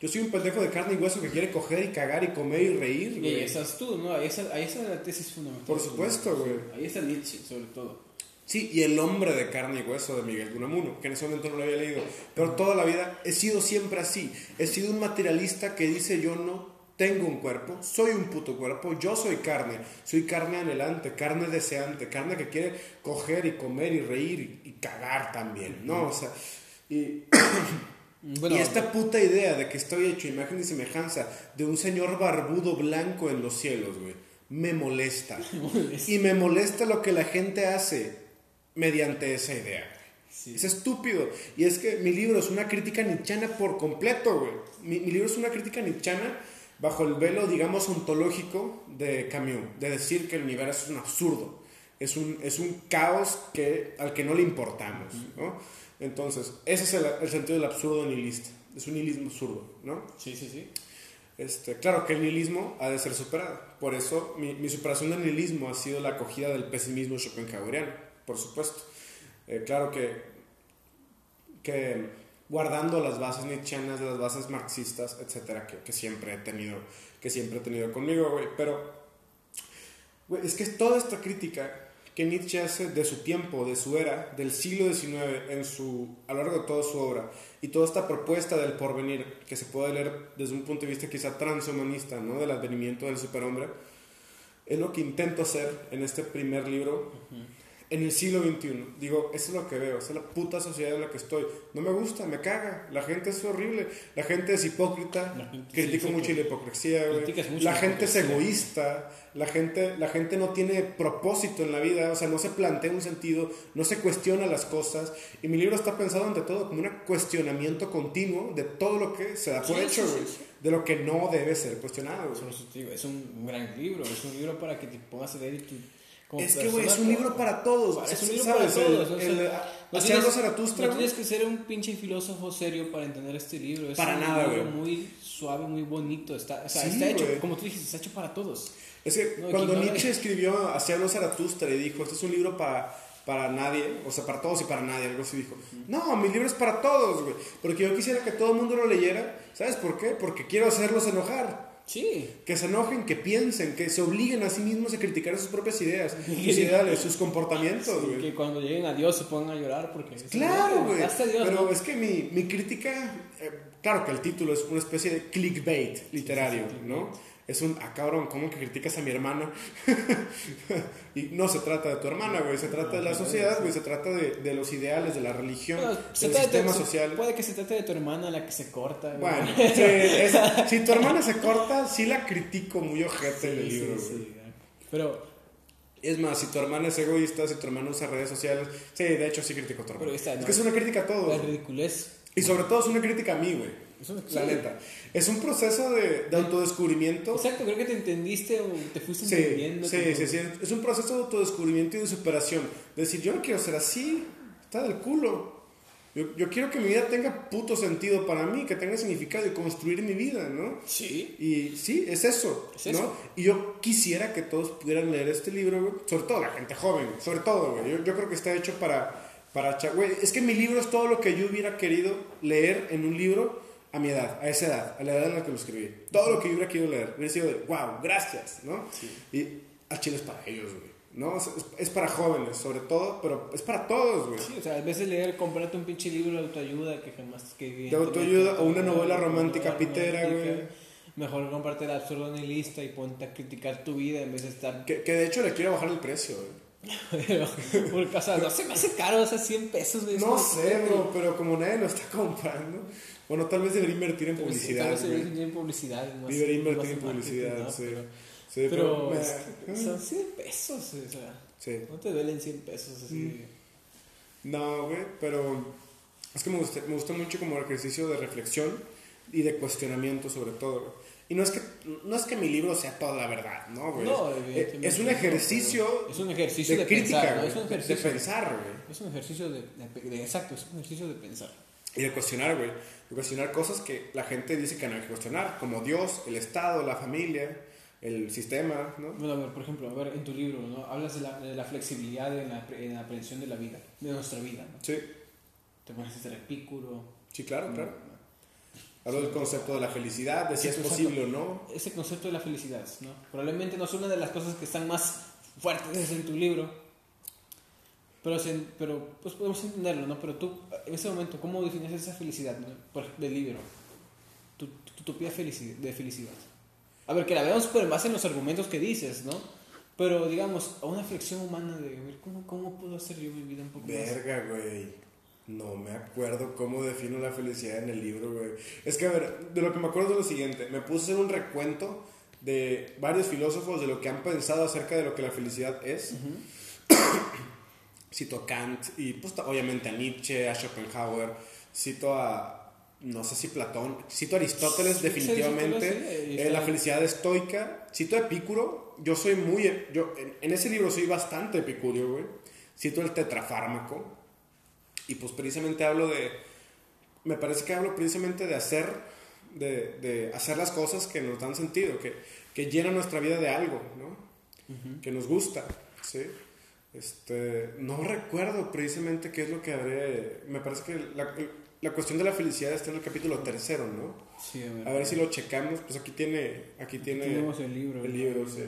Yo soy un pendejo de carne y hueso que quiere coger y cagar y comer y reír, Y ahí estás tú, ¿no? Ahí está, ahí está la tesis fundamental. Por supuesto, güey. Ahí está Nietzsche, sobre todo. Sí, y El hombre de carne y hueso de Miguel Unamuno, que en ese momento no lo había leído. Pero toda la vida he sido siempre así. He sido un materialista que dice yo no tengo un cuerpo, soy un puto cuerpo, yo soy carne, soy carne anhelante, carne deseante, carne que quiere coger y comer y reír y, y cagar también, ¿no? O sea, y, Bueno, y esta puta idea de que estoy hecho imagen y semejanza de un señor barbudo blanco en los cielos, güey, me molesta. Y me molesta lo que la gente hace mediante esa idea. Sí. Es estúpido. Y es que mi libro es una crítica nichana por completo, güey. Mi, mi libro es una crítica nichana bajo el velo, digamos, ontológico de Camus, de decir que el universo es un absurdo. Es un, es un caos que, al que no le importamos, ¿no? Entonces, ese es el, el sentido del absurdo nihilista. Es un nihilismo absurdo, ¿no? Sí, sí, sí. Este, claro que el nihilismo ha de ser superado. Por eso mi, mi superación del nihilismo ha sido la acogida del pesimismo schopenhaueriano, por supuesto. Eh, claro que, que guardando las bases nietzscheanas, las bases marxistas, etcétera, que, que siempre he tenido, que siempre he tenido conmigo, güey. Pero, güey, es que toda esta crítica que Nietzsche hace de su tiempo, de su era, del siglo XIX, en su, a lo largo de toda su obra, y toda esta propuesta del porvenir, que se puede leer desde un punto de vista quizá transhumanista, ¿no? del advenimiento del superhombre, es lo que intento hacer en este primer libro en el siglo XXI. Digo, eso es lo que veo, esa es la puta sociedad en la que estoy. No me gusta, me caga, la gente es horrible, la gente es hipócrita, gente- sí, mucho la hipocresía, güey. La la gente es egoísta, la gente, la gente no tiene propósito en la vida, o sea, no se plantea un sentido, no se cuestiona las cosas. Y mi libro está pensado ante todo como un cuestionamiento continuo de todo lo que se da por Sí, hecho, sí, sí, güey, sí. de lo que no debe ser cuestionado. güey. Es un gran libro, es un libro para que te pongas a leer y tú... como Es que, güey, es un libro para todos. Es un libro para todos. El- sea, el- no hacia tienes- algo Zaratustra, no güey. tienes que ser un pinche filósofo serio para entender este libro. Es Para un nada, libro muy suave, muy bonito. Está, o sea, Sí, está hecho, como tú dijiste, está hecho para todos. Es que No, cuando Nietzsche escribió Hacia algo Zaratustra y dijo, este es un libro para, para nadie, o sea, para todos y para nadie, algo así dijo. No, mi libro es para todos, güey. Porque yo quisiera que todo el mundo lo leyera. ¿Sabes por qué? Porque quiero hacerlos enojar. Sí. Que se enojen, que piensen, que se obliguen a sí mismos a criticar sus propias ideas, sus ideales, sus comportamientos, güey. que cuando lleguen a Dios se pongan a llorar porque... Claro, güey. Pero ¿no? es que mi, mi crítica, eh, claro que el título es una especie de clickbait literario, Sí, sí, sí, ¿no? Es un, ah, cabrón, ¿cómo que criticas a mi hermana? y no se trata de tu hermana, güey, se trata de la sociedad, güey, se trata de, de los ideales, de la religión, se del de sistema social. Puede que se trate de tu hermana la que se corta. güey. Bueno, sí, es- si tu hermana se corta, sí la critico muy ojete en el Sí, libro, sí, güey. sí. Pero Es más, si tu hermana es egoísta, si tu hermana usa redes sociales, sí, de hecho sí critico a tu hermana. Pero está, es no, que es una crítica a todos. La ridiculez. Y sobre todo es una crítica a mí, güey. Es una- La sí. neta. Es un proceso de, de autodescubrimiento. Exacto, creo que te entendiste o te fuiste Sí, entendiendo. sí, sí, sí. Es un proceso de autodescubrimiento y de superación. De decir, yo no quiero ser así. Está del culo. Yo, yo quiero que mi vida tenga puto sentido para mí, que tenga significado y construir mi vida, ¿no? Sí. Y sí, es eso, Es ¿no? eso. Y yo quisiera que todos pudieran leer este libro, güey. Sobre todo la gente joven, sobre todo, güey. Yo, yo creo que está hecho para... para güey, es que mi libro es todo lo que yo hubiera querido leer en un libro a mi edad, a esa edad, a la edad en la que lo escribí. Todo lo que yo hubiera querido leer. Hubiera sido de, wow, gracias, ¿no? Y al chile es para ellos, güey. ¿No? Es, para jóvenes, sobre todo, pero es para todos, güey. Sí, o sea, a veces leer, comprarte un pinche libro de autoayuda que jamás que De autoayuda o una novela romántica pitera, güey. Mejor comprarte la absurda lista y ponte a criticar tu vida en vez de estar. Que, que de hecho le quiero bajar el precio, güey. Por casa, no se me hace caro, o sea, 100 pesos, güey. No sé, bro, pero como nadie lo está comprando, bueno, tal vez debería invertir en Pero publicidad. tal vez debería en publicidad. Debería invertir en publicidad, marketing, sí. ¿no? Sí, Pero, pero, eh, son 100 pesos, o sea, sí. no te duelen 100 pesos así. No, güey, pero es que me gusta, me gusta mucho como ejercicio de reflexión y de cuestionamiento sobre todo. güey. Y no es que no es que mi libro sea toda la verdad, ¿no, güey? No, es, evidentemente es un no, ejercicio pero es un ejercicio de, de crítica, pensar, ¿no? Es un ejercicio de pensar, güey. Es un ejercicio de- de- Exacto, es un ejercicio de pensar. Y de cuestionar, güey. De cuestionar cosas que la gente dice que no hay que cuestionar, como Dios, el Estado, la familia, el sistema, ¿no? Bueno, a ver, por ejemplo, a ver, en tu libro, ¿no? Hablas de la, de la flexibilidad en la, en la aprehensión de la vida, de nuestra vida, ¿no? Sí, Te pones a hacer epícuro. sí, claro, claro. ¿no? Hablo del concepto de la felicidad, de si Sí, es posible o no. Ese concepto de la felicidad, ¿no? Probablemente no es una de las cosas que están más fuertes en tu libro, pero, pero pues podemos entenderlo, ¿no? Pero tú, en ese momento, ¿cómo defines esa felicidad ¿no? Del libro? Tu, tu utopía felici- de felicidad. A ver, que la veamos pero base en los argumentos que dices, ¿no? Pero, digamos, a una flexión humana de, a ver, ¿cómo, cómo puedo hacer yo mi vida un poco más? Verga, güey. No me acuerdo cómo defino la felicidad en el libro, güey. Es que, a ver, de lo que me acuerdo es lo siguiente. Me puse un recuento de varios filósofos de lo que han pensado acerca de lo que la felicidad es. Cito a Kant y, pues, obviamente a Nietzsche, a Schopenhauer. Cito a, no sé si Platón. Cito a Aristóteles, Sí, definitivamente. Aristóteles, sí, ahí Eh, la felicidad estoica. Cito a Epicuro. Yo soy muy... Yo, en, en ese libro soy bastante epicurio, güey. Cito el tetrafármaco. Y pues precisamente hablo de... Me parece que hablo precisamente de hacer... De, de hacer las cosas que nos dan sentido, que, que llenan nuestra vida de algo, ¿no? Que nos gusta, ¿sí? Este, no recuerdo precisamente qué es lo que habré... Me parece que la, la cuestión de la felicidad está en el capítulo tercero, ¿no? Sí, a ver. A ver si lo checamos. Pues aquí tiene. Aquí tiene. Tenemos el libro. el ¿no? libro, sí.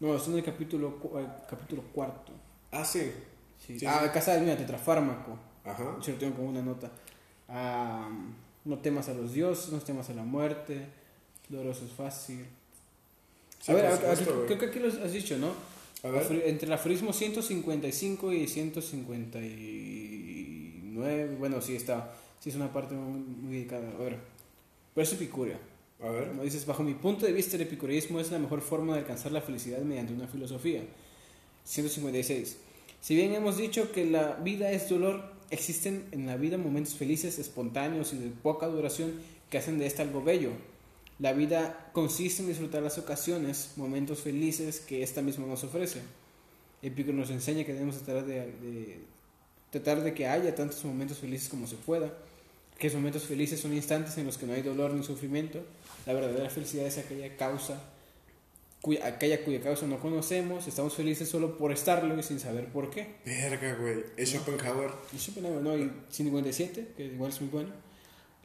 No, está en el capítulo, eh, capítulo cuarto. Ah, sí. Sí. Sí, ah, sí. acá está, mira, tetrafármaco. Ajá. Yo lo tengo como una nota. Ah, no temas a los dioses, no temas a la muerte. Doloroso es fácil. A ver, creo que aquí lo has dicho, ¿no? A ver. Afri- Entre el aforismo 155 y 159. Bueno, sí está. Sí, es una parte muy, muy dedicada. A ver. Pero es epicurio. A ver. Como dices, bajo mi punto de vista, el epicureísmo es la mejor forma de alcanzar la felicidad mediante una filosofía. 156. Si bien hemos dicho que la vida es dolor, existen en la vida momentos felices, espontáneos y de poca duración que hacen de esta algo bello. La vida consiste en disfrutar las ocasiones, momentos felices que esta misma nos ofrece. Epicuro nos enseña que debemos tratar de, de- tratar de que haya tantos momentos felices como se pueda, que los momentos felices son instantes en los que no hay dolor ni sufrimiento. La verdadera felicidad es aquella causa, cuya, aquella cuya causa no conocemos, estamos felices solo por estarlo y sin saber por qué. Verga, güey. Es Schopenhauer. Y Schopenhauer, ¿no? Y 57, que igual es muy bueno.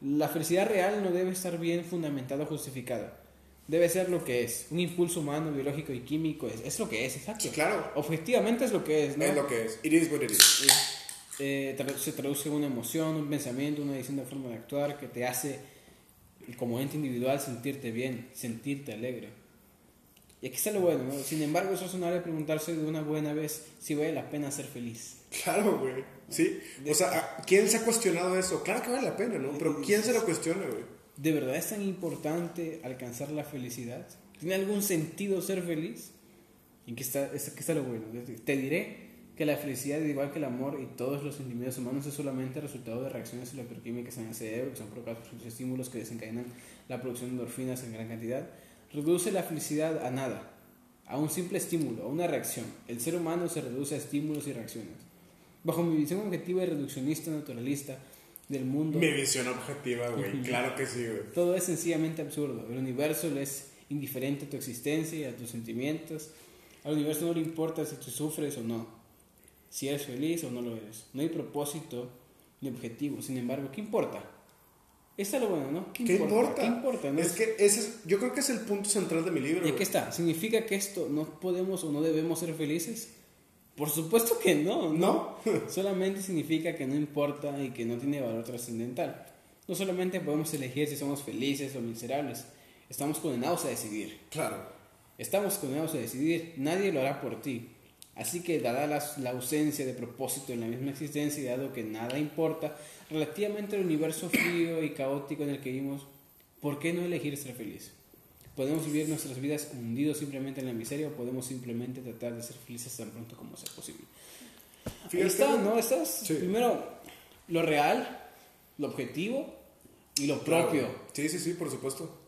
La felicidad real no debe estar bien fundamentada o justificada. Debe ser lo que es, un impulso humano, biológico y químico. Es, es lo que es, exacto. Sí, claro. Objetivamente es lo que es, ¿no? Es lo que es. It is what it is. Eh, tra- se traduce en una emoción, un pensamiento, una de forma de actuar que te hace, como ente individual, sentirte bien, sentirte alegre. Y aquí está lo bueno, ¿no? Sin embargo, eso es una hora de preguntarse de una buena vez si vale la pena ser feliz. Claro, güey. Sí. O sea, ¿a- ¿quién se ha cuestionado eso? Claro que vale la pena, ¿no? Pero ¿quién se lo cuestiona, güey? ¿De verdad es tan importante alcanzar la felicidad? ¿Tiene algún sentido ser feliz? ¿Y qué está, qué está lo bueno? Te diré que la felicidad, igual que el amor y todos los sentimientos humanos, es solamente resultado de reacciones electroquímicas en el cerebro, que son provocadas por los estímulos que desencadenan la producción de endorfinas en gran cantidad. Reduce la felicidad a nada, a un simple estímulo, a una reacción. El ser humano se reduce a estímulos y reacciones. Bajo mi visión objetiva y reduccionista naturalista del mundo. Mi visión objetiva, güey. claro que sí, güey. Todo es sencillamente absurdo. El universo le es indiferente a tu existencia y a tus sentimientos. Al universo no le importa si tú sufres o no si eres feliz o no lo eres. No hay propósito ni objetivo. Sin embargo, ¿qué importa? Esta es lo bueno, ¿no? ¿Qué, importa? ¿Qué importa? Es que ese es, yo creo que es el punto central de mi libro. ¿Y qué está? ¿Significa que esto no podemos o no debemos ser felices? Por supuesto que no, ¿no? solamente significa que no importa y que no tiene valor trascendental. No solamente podemos elegir si somos felices o miserables, estamos condenados a decidir. Claro. Estamos condenados a decidir, nadie lo hará por ti. Así que, dada la, ausencia de propósito en la misma existencia y dado que nada importa relativamente al universo frío y caótico en el que vivimos, ¿por qué no elegir ser feliz? Podemos vivir nuestras vidas hundidos simplemente en la miseria o podemos simplemente tratar de ser felices tan pronto como sea posible. Ahí está, ¿no? Estás, primero, lo real, lo objetivo y lo propio. Sí, sí, sí, por supuesto.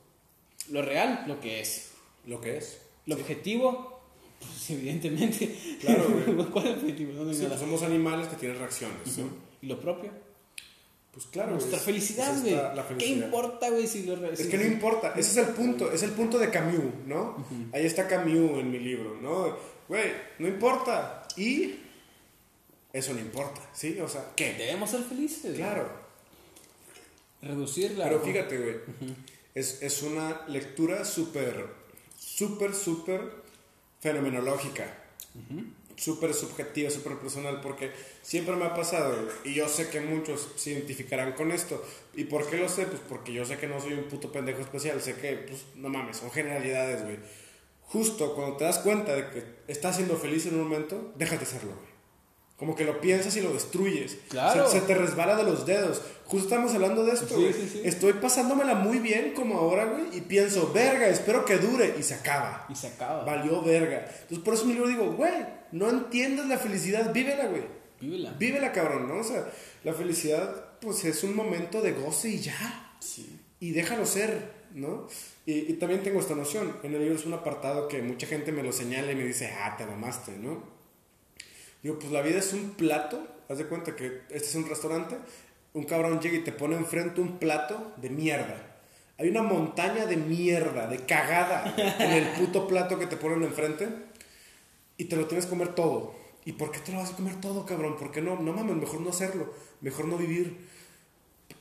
Lo real, lo que es. Lo que es. Lo objetivo, pues evidentemente. Claro, ¿Cuál es el objetivo? No, pues somos animales que tienen reacciones. ¿Y lo propio? Pues claro. Nuestra felicidad, güey. ¿Qué importa, güey, si lo Es que no importa. Ese es el punto. Es el punto de Camus, ¿no? Ahí está Camus en mi libro, ¿no? Güey, no importa. Y eso no importa, ¿sí? O sea, ¿qué? Debemos ser felices. Claro. Reducirla. Pero fíjate, güey. es, es una lectura súper, súper, súper fenomenológica, súper subjetiva, súper personal, porque siempre me ha pasado, y yo sé que muchos se identificarán con esto. ¿Y por qué lo sé? Pues porque yo sé que no soy un puto pendejo especial, sé que, pues, no mames, son generalidades, güey. Justo cuando te das cuenta de que estás siendo feliz en un momento, déjate serlo, güey. Como que lo piensas y lo destruyes. Claro. Se, te resbala de los dedos. Justo estamos hablando de esto, güey. Estoy pasándomela muy bien como ahora, güey. Y pienso, verga, espero que dure. Y se acaba. Y se acaba. Valió verga. Entonces por eso mi libro digo, güey, no entiendes la felicidad, vívela, güey. Vívela. Vívela, cabrón, ¿no? O sea, la felicidad, pues es un momento de goce y ya. Sí. Y déjalo ser, ¿no? Y, y también tengo esta noción. En el libro es un apartado que mucha gente me lo señala y me dice, ah, te mamaste, ¿no? Digo, pues la vida es un plato. Haz de cuenta que este es un restaurante. Un cabrón llega y te pone enfrente un plato de mierda. Hay una montaña de mierda, de cagada en el puto plato que te ponen enfrente. Y te lo tienes que comer todo. ¿Y por qué te lo vas a comer todo, cabrón? ¿Por qué no? No mames, mejor no hacerlo. Mejor no vivir.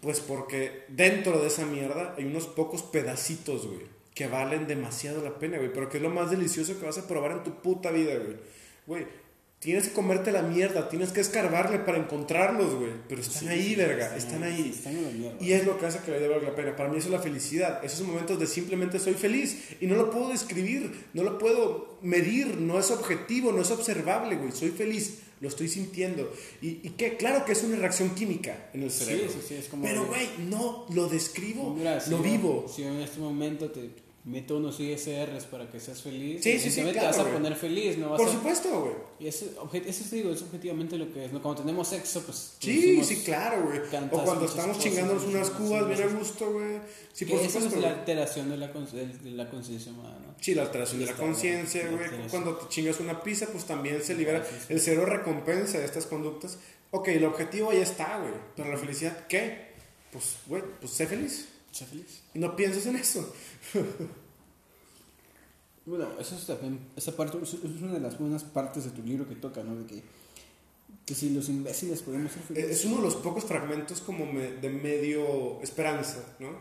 Pues porque dentro de esa mierda hay unos pocos pedacitos, güey. Que valen demasiado la pena, güey. Pero que es lo más delicioso que vas a probar en tu puta vida, güey. Güey, Tienes que comerte la mierda, tienes que escarbarle para encontrarlos, güey. Pero están ahí, verga, están, ahí. Están en la mierda. Y es lo que hace que la vida valga la pena. Para mí eso es la felicidad. Esos momentos de simplemente soy feliz. Y no lo puedo describir, no lo puedo medir, no es objetivo, no es observable, güey. Soy feliz, lo estoy sintiendo. ¿Y, y qué? Claro que es una reacción química en el cerebro. Sí, sí, sí. Es como Pero, güey, no lo describo, lo vivo. Si en este momento te meto unos ISRs para que seas feliz. Sí, sí, sí, te vas a poner feliz, ¿no? Vas Por a... supuesto, güey. Y eso, eso digo, es objetivamente lo que es, ¿no? Cuando tenemos sexo, pues... Sí, sí, claro, güey. O cuando estamos chingándonos unas cubas bien a gusto, güey. Sí, por supuesto. Eso es la alteración de la, de la conciencia humana, ¿no? Sí, la alteración de la conciencia, güey. Cuando te chingas una pizza, pues también se libera. El cero recompensa de estas conductas. Ok, el objetivo ya está, güey. Pero la felicidad, ¿qué? Pues, güey, pues sé feliz. Sé feliz. No pienses en eso. Bueno, eso es también, esa parte, es una de las buenas partes de tu libro que toca, ¿no? De que, que si los imbéciles podemos ser felices. Es uno de los pocos fragmentos como de medio esperanza, ¿no?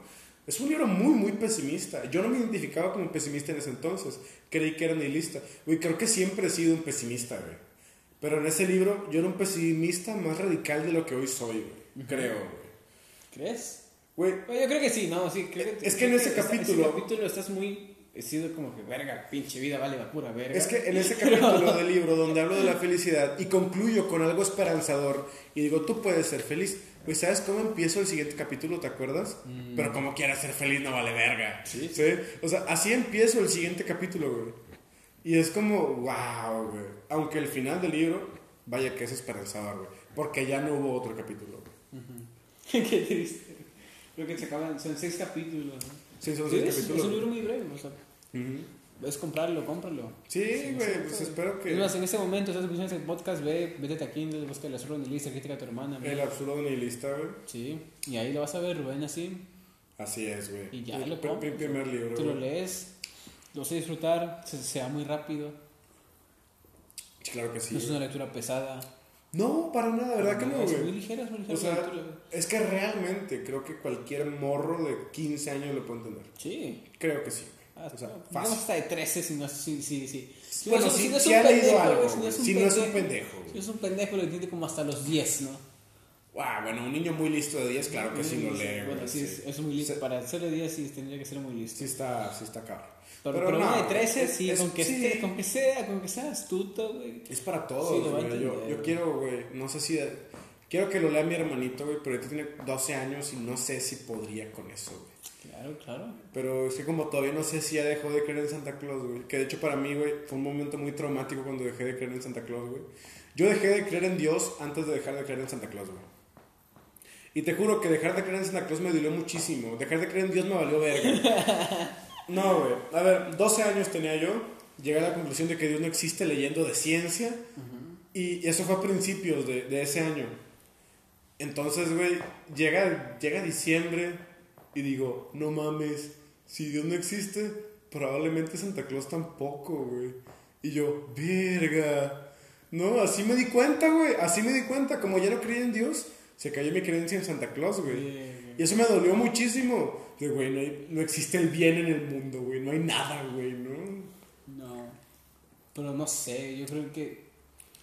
Es un libro muy, muy pesimista. Yo no me identificaba como pesimista en ese entonces. Creí que era nihilista. Güey, creo que siempre he sido un pesimista, güey. Pero en ese libro yo era un pesimista más radical de lo que hoy soy, güey. Creo, güey. ¿Crees? Güey. Yo creo que sí, ¿no? Sí, creo es que en ese capítulo... En ese capítulo estás muy he sido como que, verga, pinche vida vale la pura verga. Es que en ese capítulo del libro donde hablo de la felicidad y concluyo con algo esperanzador y digo, tú puedes ser feliz. Pues, ¿sabes cómo empiezo el siguiente capítulo? ¿Te acuerdas? Mm. Pero como quieras ser feliz no vale verga. ¿Sí? O sea, así empiezo el siguiente capítulo, güey. Y es como, wow, güey. Aunque el final del libro, vaya que es esperanzador, güey. Porque ya no hubo otro capítulo, güey. Qué triste. Creo que se acaban, son seis capítulos. ¿no? Sí, son seis es, capítulos. es un libro muy breve, o sea, Ujú. es comprarlo, cómpralo. Sí, güey, pues espero que Es más, en este momento, estás escuchando este podcast, ve, vete a Kindle, busca el azul de lista, crítica a tu hermana. el absurdo nihilista, güey. Sí, y ahí lo vas a ver, Rubén, así, Así es, güey. y ya lo compras. Primer libro, Tú lo lees, lo a disfrutar, se, se va muy rápido, Claro que sí. no es una lectura pesada. No, para nada, ¿verdad que no, Es muy güey? ligera, es muy ligera O sea, lectura. es que realmente creo que cualquier morro de 15 años lo puede entender. Sí. Creo que sí. güey. Hasta, O sea, digamos fácil. hasta de 13 si no es... Si, si, si. Si Bueno, no es- si, si no es si un leído pendejo, algo, güey, güey. si no es un pendejo. Si güey. es un pendejo, lo entiende como hasta los 10, ¿no? Ah, bueno, un niño muy listo de 10, claro que sí lo lee, Bueno, güey. sí, es, es muy listo. Sí. Para ser de 10 sí tendría que ser muy listo. Sí está, sí está cabrón. Pero, pero, uno de 13, es- sí, es- con, que sí. esté- con que sea, con que sea astuto, güey. Es para todos, Sí, güey. Yo, entender, yo güey. quiero, güey, no sé si... Quiero que lo lea mi hermanito, güey, pero ahorita tiene 12 años y no sé si podría con eso, güey. Claro, claro. Pero es que como todavía no sé si ya dejó de creer en Santa Claus, güey. Que de hecho para mí, güey, fue un momento muy traumático cuando dejé de creer en Santa Claus, güey. Yo dejé de creer en Dios antes de dejar de creer en Santa Claus, güey. Y te juro que dejar de creer en Santa Claus me dolió muchísimo. Dejar de creer en Dios me valió verga. No, güey. A ver, 12 años tenía yo. Llegué a la conclusión de que Dios no existe leyendo de ciencia. Y eso fue a principios de, de ese año. Entonces, güey, llega, llega diciembre y digo, no mames, si Dios no existe, probablemente Santa Claus tampoco, güey. Y yo, verga. No, así me di cuenta, güey. Así me di cuenta. Como ya no creía en Dios, se cayó mi creencia en Santa Claus, güey. Y eso me dolió muchísimo. De, güey, no, hay- no existe el bien en el mundo, güey. No hay nada, güey, ¿no? No. Pero no sé, yo creo que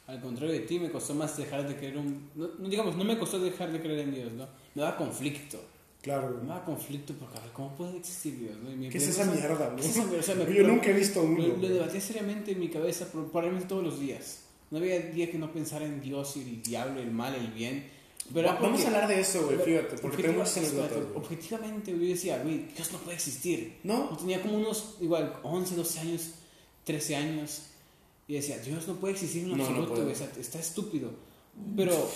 al contrario de ti me costó más dejar de creer un... No, digamos, no me costó dejar de creer en Dios, ¿no? Me da conflicto. Claro, Me güey. da conflicto porque, a ver, ¿cómo puede existir Dios? ¿Qué es esa mierda, no? ¿Qué es esa? O sea, me- Yo nunca he visto uno. Lo, lo debatía seriamente en mi cabeza pro- probablemente todos los días. No había día que no pensara en Dios y el diablo, el mal, el bien. Pero Vamos a hablar de eso, güey, fíjate, porque tengo objetiva- anécdotas, güey. Objetivamente, yo decía, güey, Dios no puede existir. ¿No? Yo tenía como unos, igual, 11, 12 años, 13 años. Y decía, Dios no puede existir en No, absoluto, está, está estúpido. Pero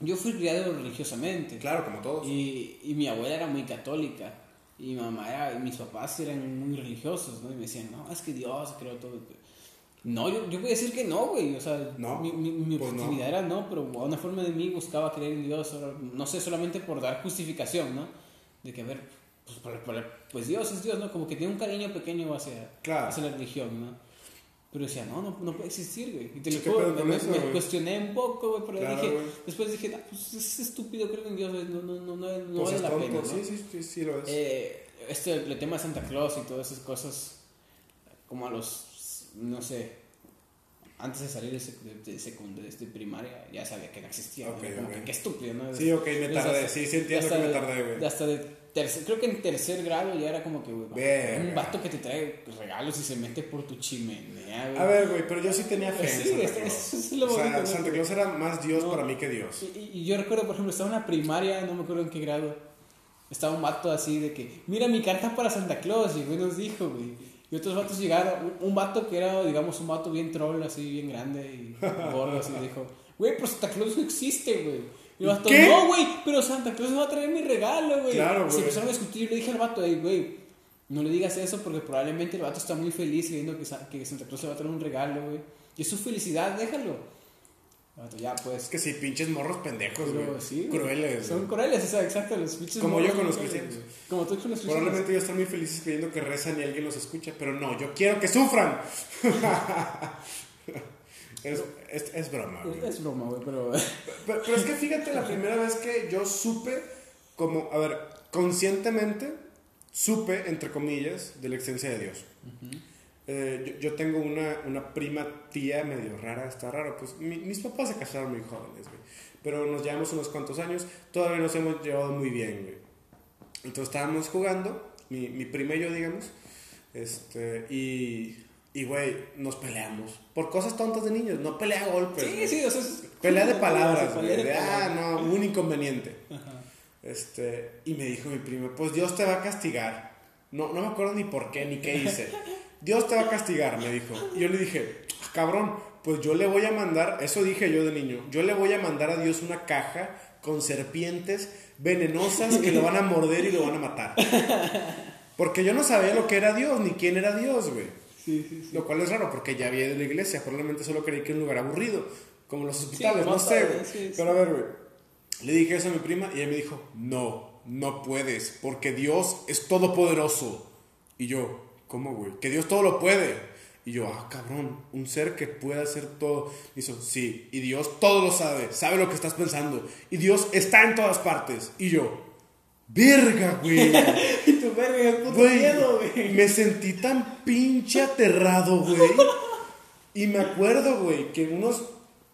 yo fui criado religiosamente. Claro, como todos. Y, y mi abuela era muy católica. Y mi mamá era, y mis papás eran muy religiosos, ¿no? Y me decían, no, es que Dios creó todo. No, yo, yo voy a decir que no, güey. O sea, No, mi, mi, mi pues no. era no, pero una forma de mí buscaba creer en Dios. No sé, solamente por dar justificación, ¿no? De que, a ver, pues, por- por- pues Dios es Dios, ¿no? Como que tiene un cariño pequeño hacia, Claro. hacia la religión, ¿no? Pero decía, no, no, no puede existir, güey. Y te lo ¿Qué juro, me, eso, me cuestioné un poco, güey, pero Claro, dije, güey. después dije, ah, pues es estúpido creer en Dios, güey, no, no, no, no, no Pues vale es la tonto. pena, ¿no? Sí, sí, sí, sí lo es. Eh, este, el tema de Santa Claus y todas esas cosas, como a los, no sé, antes de salir de, de, secundaria, de primaria, ya sabía que no existía. ¿no? Ok, Como ok. que qué estúpido, ¿no? Sí, ok, me tardé. hasta- Sí, sí entiendo hasta que me tardé, güey. Hasta de tercer, creo que en tercer grado ya era como que, güey, un vato que te trae regalos y se mete por tu chimenea, güey. A ver, güey, pero yo sí tenía fe en Sí, Santa este- Claus. eso es lo o sea, bonito. Santa Claus era más Dios No. para mí que Dios. Y, y- y yo recuerdo, por ejemplo, estaba en la primaria, no me acuerdo en qué grado. Estaba un vato así de que, mira mi carta para Santa Claus, y güey nos dijo, güey. Y otros vatos llegaron, un, un vato que era, digamos, un vato bien troll, así, bien grande y gordo, así, dijo, güey, pero Santa Claus no existe, güey. Y el vato, ¿Qué? no, güey, pero Santa Claus me va a traer mi regalo, güey. Claro, Se güey. empezaron a discutir, y le dije al vato, "Ey, güey, no le digas eso porque probablemente el vato está muy feliz viendo que, que Santa Claus le va a traer un regalo, güey. Y es su felicidad, déjalo. Ya, pues. Es que sí, pinches morros pendejos, güey. sí, Crueles. Son güey. crueles, o sea, exacto, los pinches Como morros yo con los cristianos. Como tú con los cristianos. Probablemente ellos están muy felices creyendo que rezan y alguien los escucha, pero no, yo quiero que sufran. es, es, es broma, güey. Es broma, güey, pero... Pero, pero es que fíjate, la primera vez que yo supe, como, a ver, conscientemente, supe, entre comillas, de la existencia de Dios. Eh, yo, yo tengo una, una prima tía medio rara, está raro, pues mi- mis papás se casaron muy jóvenes, güey. Pero nos llevamos unos cuantos años, todavía nos hemos llevado muy bien, güey. Entonces estábamos jugando, mi, mi prima y yo, digamos, este, y, y, güey, nos peleamos. Por cosas tontas de niños, no pelea a golpes. Sí, sí, o sea... es- Pelea de palabras, güey. de ah, no, un inconveniente. Ajá. Este, y me dijo mi prima, pues Dios te va a castigar. No, no me acuerdo ni por qué, ni qué hice. Dios te va a castigar, me dijo. Y yo le dije, "Ah, cabrón, pues yo le voy a mandar, eso dije yo de niño, yo le voy a mandar a Dios una caja con serpientes venenosas que lo van a morder y lo van a matar. Porque yo no sabía lo que era Dios, ni quién era Dios, güey. Sí, sí, sí. Lo cual es raro, porque ya había ido a la iglesia, probablemente solo creí que era un lugar aburrido, como los hospitales, no sé, güey. Pero a ver, güey, le dije eso a mi prima y ella me dijo, no, no puedes, porque Dios es todopoderoso. Y yo, ¿cómo, güey? Que Dios todo lo puede. Y yo, ah, cabrón, un ser que puede hacer todo. Y hizo, sí, y Dios todo lo sabe, sabe lo que estás pensando. Y Dios está en todas partes. Y yo, verga, güey. Y tu verga, puto Güey, miedo, güey. me sentí tan pinche aterrado, güey. Y me acuerdo, güey, que unos,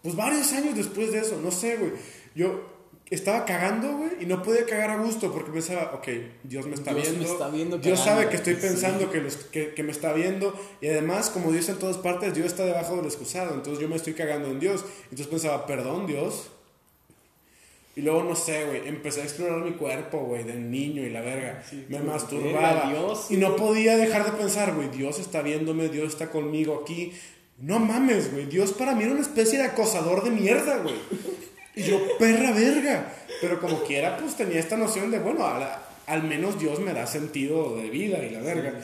pues varios años después de eso, no sé, güey, yo estaba cagando, güey, y no podía cagar a gusto porque pensaba, ok, Dios me está Dios me viendo. está viendo Dios cagando, sabe que estoy sí. pensando que, los- que, que me está viendo. Y además, como Dios en todas partes, Dios está debajo del excusado. Entonces yo me estoy cagando en Dios. Entonces pensaba, perdón, Dios. Y luego, no sé, güey, empecé a explorar mi cuerpo, güey, del niño y la verga. me masturbaba. Dios, y no podía dejar de pensar, güey, Dios está viéndome, Dios está conmigo aquí. No mames, güey, Dios para mí era una especie de acosador de mierda, güey. Y yo, perra verga. Pero como quiera, pues tenía esta noción de, bueno, al, al menos Dios me da sentido de vida y la verga.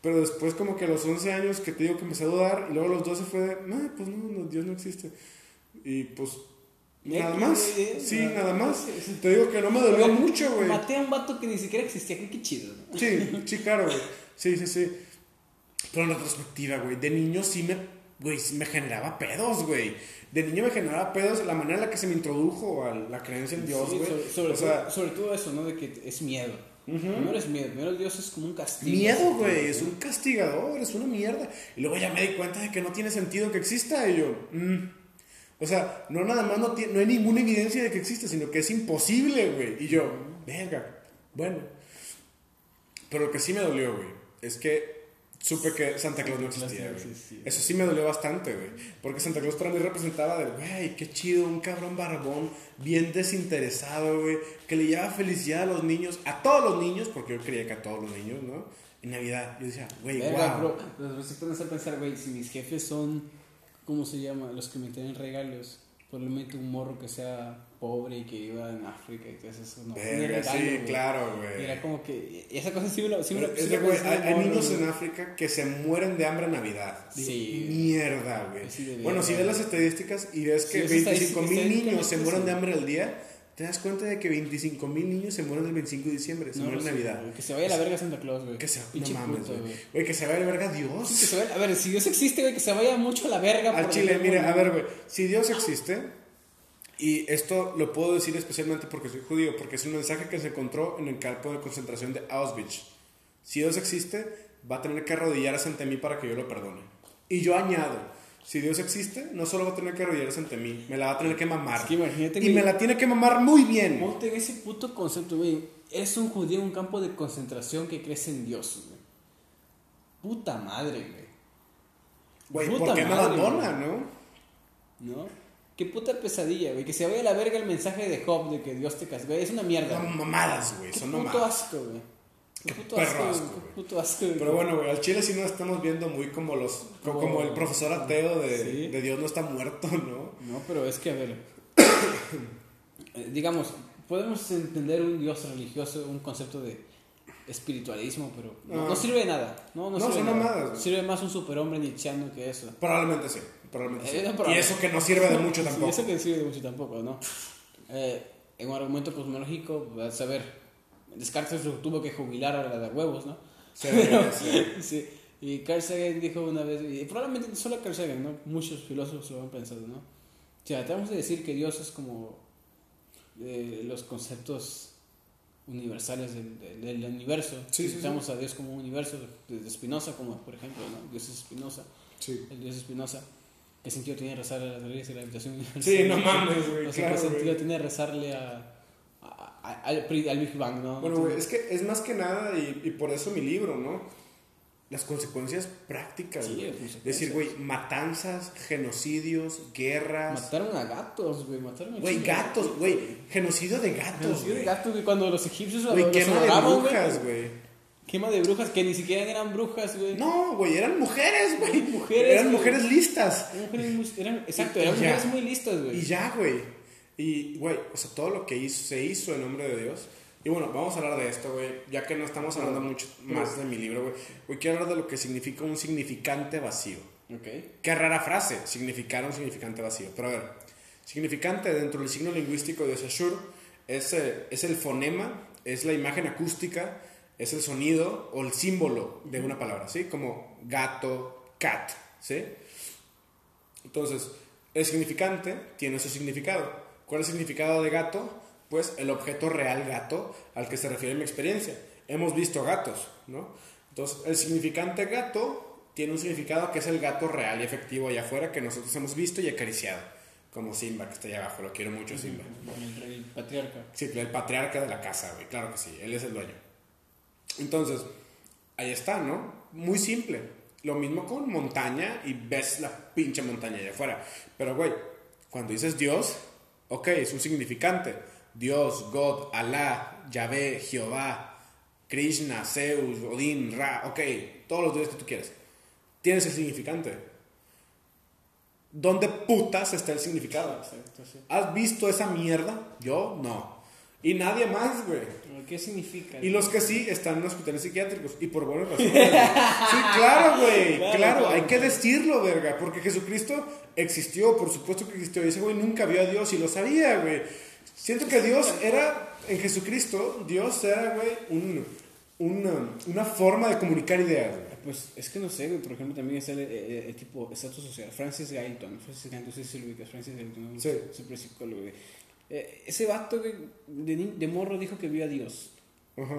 Pero después como que a los 11 años que te digo que empecé a dudar y luego a los 12 fue de, no, pues no, no, Dios no existe. Y pues nada más. Sí, nada más. sí. Te digo que no me dolió mucho, güey. Maté a un vato que ni siquiera existía, qué chido. ¿no? Sí, sí, claro, güey. Sí, sí, sí. Pero en retrospectiva, güey, de niño sí me, güey, sí me generaba pedos, güey. De niño me generaba pedos la manera en la que se me introdujo a la creencia en Dios, Sí, güey. sobre, sobre o sea, todo, sobre todo eso, ¿no? De que es miedo. Primero es miedo, primero Dios es como un castigo. miedo, güey, es un castigador, es una mierda. Y luego ya me di cuenta de que no tiene sentido que exista y yo, mm. O sea, no nada más no, tiene, no hay ninguna evidencia de que existe, sino que es imposible, güey. Y yo, verga, bueno. Pero lo que sí me dolió, güey, es que supe que Santa Claus no existía, güey. Eso sí me dolió bastante, güey. Porque Santa Claus para mí representaba de, güey, qué chido, un cabrón barbón, bien desinteresado, güey, que le llevaba felicidad a los niños, a todos los niños, porque yo creía que a todos los niños, ¿no? En Navidad, yo decía, güey, wow. te pones a pensar, güey, si mis jefes son, ¿cómo se llama? Los que me traen regalos. Probablemente un morro que sea pobre y que iba en África y todo eso. No, Verga, regalo, sí, claro, güey. Era como que, esa cosa sí me lo, sí me lo- sí pensé hay, hay niños en África que se mueren de hambre en Navidad. Sí. Mierda, güey. Sí, bueno, si ves las estadísticas y ves que Sí, esa 25 mil niños se mueren de hambre al día, te das cuenta de que 25 mil niños se mueren el 25 de diciembre, se No, mueren en Navidad. güey, Que se vaya a la verga Santa Claus, güey. Que se, no mames, güey. que se vaya a la verga Que Dios. se vaya- a ver, si Dios existe, güey, que se vaya mucho a la verga. Al Chile, mire, a ver, güey, si Dios existe, y esto lo puedo decir especialmente porque soy judío, porque es un mensaje que se encontró en el campo de concentración de Auschwitz. Si Dios existe, va a tener que arrodillarse ante mí para que yo lo perdone. Y yo añado, si Dios existe, no solo va a tener que arrodillarse ante mí, me la va a tener que mamar. Es que imagínate, y güey. me la tiene que mamar muy bien. Ponte en ese puto concepto, güey. Eres un judío en un campo de concentración que crees en Dios, güey. Puta madre, güey. Güey, ¿por qué me madre, abandona, no? ¿No? Qué puta pesadilla, güey. Que se vaya a la verga el mensaje de Job de que Dios te castiga. Es una mierda. Son mamadas, güey, son puto mamadas. asco, güey. Qué puto asco, güey. asco, Qué güey. puto asco, güey. Pero bueno, güey, al chile sí nos estamos viendo muy como los como, Como- el profesor ateo de, Sí. de Dios no está muerto, ¿no? No, pero es que, a ver, eh, digamos, podemos entender un Dios religioso, un concepto de espiritualismo, pero no, Ah. no sirve de nada. No, no, No, sirve de nada. Sirve más un superhombre nietzscheano que eso. Probablemente sí, probablemente sí. Eh, no, Y eso que no sirve de mucho Sí, tampoco. eso que sirve de mucho tampoco, ¿no? Eh, en un argumento cosmológico, vas a ver, Descartes tuvo que jubilar a la de huevos, ¿no? Sí, Pero- sí. sí. Y Carl Sagan dijo una vez, y probablemente no solo Carl Sagan, ¿no? Muchos filósofos lo han pensado, ¿no? O sea, tratamos de decir que Dios es como eh, los conceptos universales del, del- del universo. Sí, sí, sí. A Dios como un universo, desde Spinoza, como por ejemplo, ¿no? Dios es Spinoza, Sí. el Dios es Spinoza. ¿Qué sentido tiene rezar a las leyes de la gravitación universal? Sí, no mames, güey, O sea, claro, ¿qué sentido güey. tiene rezarle a, a- a- al, Big Bang, no? Bueno, güey, es que es más que nada, y, y por eso mi libro, ¿no? Las consecuencias prácticas, Sí, güey. consecuencias. Decir, güey, matanzas, genocidios, guerras. Mataron a gatos, güey. Mataron a Güey, gatos, güey. Genocidio de gatos, Genocidio de gatos, güey. Cuando los egipcios Güey, los quema de brujas, güey. Quema de brujas que ni siquiera eran brujas, güey. No, güey, eran mujeres, güey. Mujeres, Eran güey. mujeres listas. Eran mujeres muy- eran- exacto, eran ya. mujeres muy listas, güey. Y ya, güey. Y, güey, o sea, todo lo que hizo, se hizo en nombre de Dios. Y bueno, vamos a hablar de esto, güey. Ya que no estamos hablando mucho más de mi libro, güey. Güey, quiero hablar de lo que significa un significante vacío. Ok. Qué rara frase, significar un significante vacío. Pero a ver, significante dentro del signo lingüístico de Saussure es, eh, es el fonema, es la imagen acústica, es el sonido o el símbolo de una palabra, ¿sí? Como gato, cat, ¿sí? Entonces, el significante tiene su significado. ¿Cuál es el significado de gato? Pues el objeto real gato al que se refiere mi experiencia. Hemos visto gatos, ¿no? Entonces, el significante gato tiene un significado que es el gato real y efectivo allá afuera que nosotros hemos visto y acariciado. Como Simba, que está allá abajo, lo quiero mucho, Simba. El rey patriarca. Sí, el patriarca de la casa, güey, claro que sí, él es el dueño. Entonces, ahí está, ¿no? Muy simple. Lo mismo con montaña y ves la pinche montaña allá afuera. Pero, güey, cuando dices Dios, ok, es un significante. Dios, God, Alá, Yahvé, Jehová, Krishna, Zeus, Odín, Ra, ok, todos los dioses que tú quieras. Tienes el significante. ¿Dónde putas está el significado? Exacto, sí. ¿Has visto esa mierda? Yo no. Y nadie más, güey. ¿Qué significa? Y los que sí están en hospitales psiquiátricos. Y por buenas razones. güey. Sí, claro, güey. Claro, Claro, claro, hay que decirlo, verga. Porque Jesucristo existió, por supuesto que existió. Y ese güey nunca vio a Dios y lo sabía, güey. Siento que Dios era, en Jesucristo, Dios era, güey, un, una, una forma de comunicar ideas, güey. Pues es que no sé, güey. Por ejemplo, también está el, el- el tipo estatus social. Francis Galton. Francis Galton, sé si lo ubicas. Francis Galton. Sí. Super psicólogo, güey. Eh, ese vato, güey, de, de morro dijo que vio a Dios. Ajá.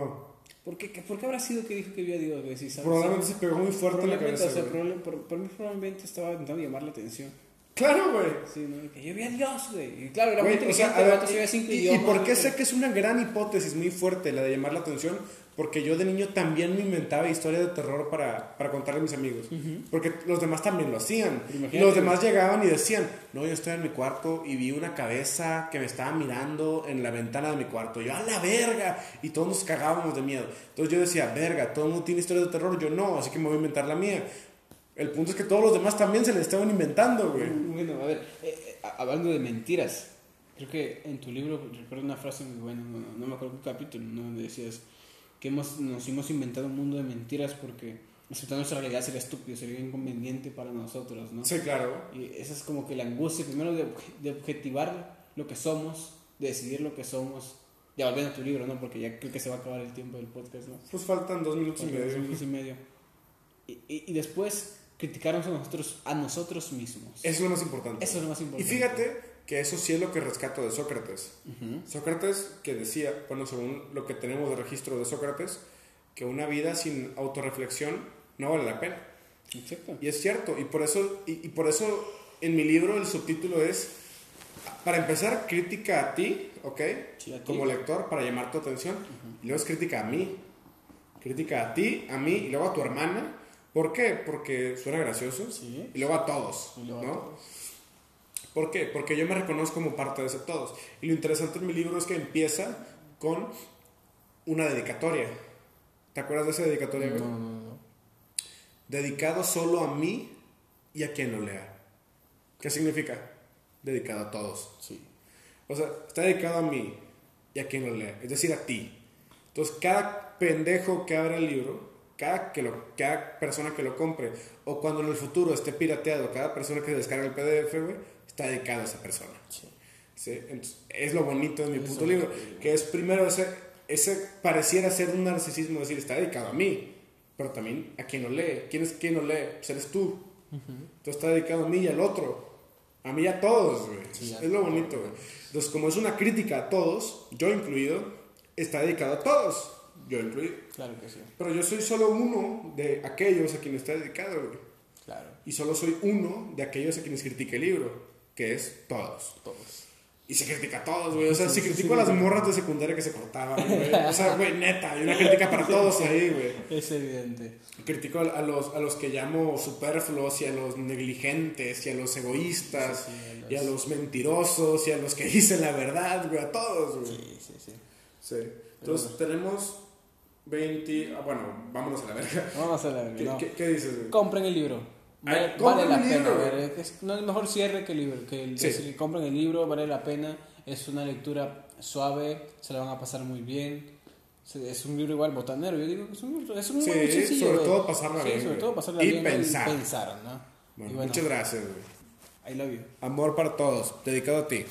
¿Por qué, ¿Por qué habrá sido que dijo que vio a Dios, güey? Si Probablemente se pegó muy fuerte en la cabeza. o sea, probable- por, por mí probablemente estaba intentando llamar la atención. Claro, güey. Sí, ¿no? Que yo vi a Dios, güey. Y claro, era muy o sea, a ver, y, y idiomas. por qué güey. sé que es una gran hipótesis muy fuerte la de llamar la atención? Porque yo de niño también me inventaba historias de terror para, para contarle a mis amigos. Porque los demás también lo hacían. Imagínate, los demás llegaban y decían, no, yo estoy en mi cuarto y vi una cabeza que me estaba mirando en la ventana de mi cuarto. Yo, a la verga. Y todos nos cagábamos de miedo. Entonces yo decía, verga, todo el mundo tiene historias de terror. Yo no, así que me voy a inventar la mía. El punto es que todos los demás también se le estaban inventando, güey. Bueno, a ver, eh, eh, hablando de mentiras, creo que en tu libro recuerdo una frase muy buena, no, no me acuerdo qué capítulo, ¿no? donde decías que hemos, nos hemos inventado un mundo de mentiras porque aceptar nuestra realidad sería estúpido, sería inconveniente para nosotros, ¿no? Sí, claro. Y esa es como que la angustia, primero de, de objetivar lo que somos, de decidir lo que somos. Ya volviendo a tu libro, ¿no? Porque ya creo que se va a acabar el tiempo del podcast, ¿no? Pues faltan dos minutos y Porque dos medio. minutos y medio. Y, y- y después criticarnos a nosotros, a nosotros mismos. Eso es lo más importante. Eso es lo más Y importante. fíjate que eso sí es lo que rescato de Sócrates. Sócrates que decía, bueno, según lo que tenemos de registro de Sócrates, que una vida sin autorreflexión no vale la pena. Exacto. Y es cierto, y por eso, y, y por eso en mi libro el subtítulo es, para empezar, crítica a ti, ¿ok? Sí, a ti. Como lector, para llamar tu atención. Y luego es crítica a mí. Crítica a ti, a mí, y luego a tu hermana. ¿Por qué? Porque suena gracioso. Sí. Y luego a todos, Y luego a ¿no? todos. ¿Por qué? Porque yo me reconozco como parte de ese todos. Y lo interesante en mi libro es que empieza con una dedicatoria. ¿Te acuerdas de esa dedicatoria? No, no, no. Dedicado solo a mí y a quien lo lea. ¿Qué significa? Dedicado a todos. Sí. O sea, está dedicado a mí y a quien lo lea, es decir, a ti. Entonces, cada pendejo que abra el libro, cada, que lo, cada persona que lo compre, o cuando en el futuro esté pirateado, cada persona que descarga el PDF, güey, está dedicado a esa persona. Sí. ¿sí? Entonces, es lo bonito de mi puto libro, que- es primero ese, ese pareciera ser un narcisismo, decir, está dedicado a mí, pero también a quien lo lee. ¿Quién es quien lo lee? Pues eres tú. Entonces está dedicado a mí y al otro. A mí y a todos, güey. Sí, es lo bonito, güey. Entonces, como es una crítica a todos, yo incluido, está dedicado a todos. Yo incluido. Claro que sí. Pero yo soy solo uno de aquellos a quienes está dedicado, güey. Claro. Y solo soy uno de aquellos a quienes critica el libro, que es todos. Todos. Y se critica a todos, güey. O sea, Sí, critico sí, a las güey. morras de secundaria que se cortaban, güey. O sea, güey, neta, hay una crítica para todos ahí, güey. Es evidente. Critico a los, a los que llamo superfluos y a los negligentes y a los egoístas Sí, sí, y a los mentirosos y a los que dicen la verdad, güey, a todos, güey. Sí, sí, sí. Sí. Entonces tenemos 20. ah, bueno, vámonos a la verga. Vamos a ver, ¿Qué, no. qué- qué dices, güey? Compren el libro. Vale, vale la pena. ver, es- no es mejor cierre que el libro. Que el, Sí. decir, compren el libro, vale la pena. Es una lectura suave, se la van a pasar muy bien. Es un libro igual botanero, yo digo que es un libro, es un Sí, muy sencillo. sobre güey. todo pasarla Sí, bien, sobre todo pasarla Y bien pensar. pensar, ¿no? Bueno, y bueno, muchas gracias, güey. I love you. Amor para todos, dedicado a ti.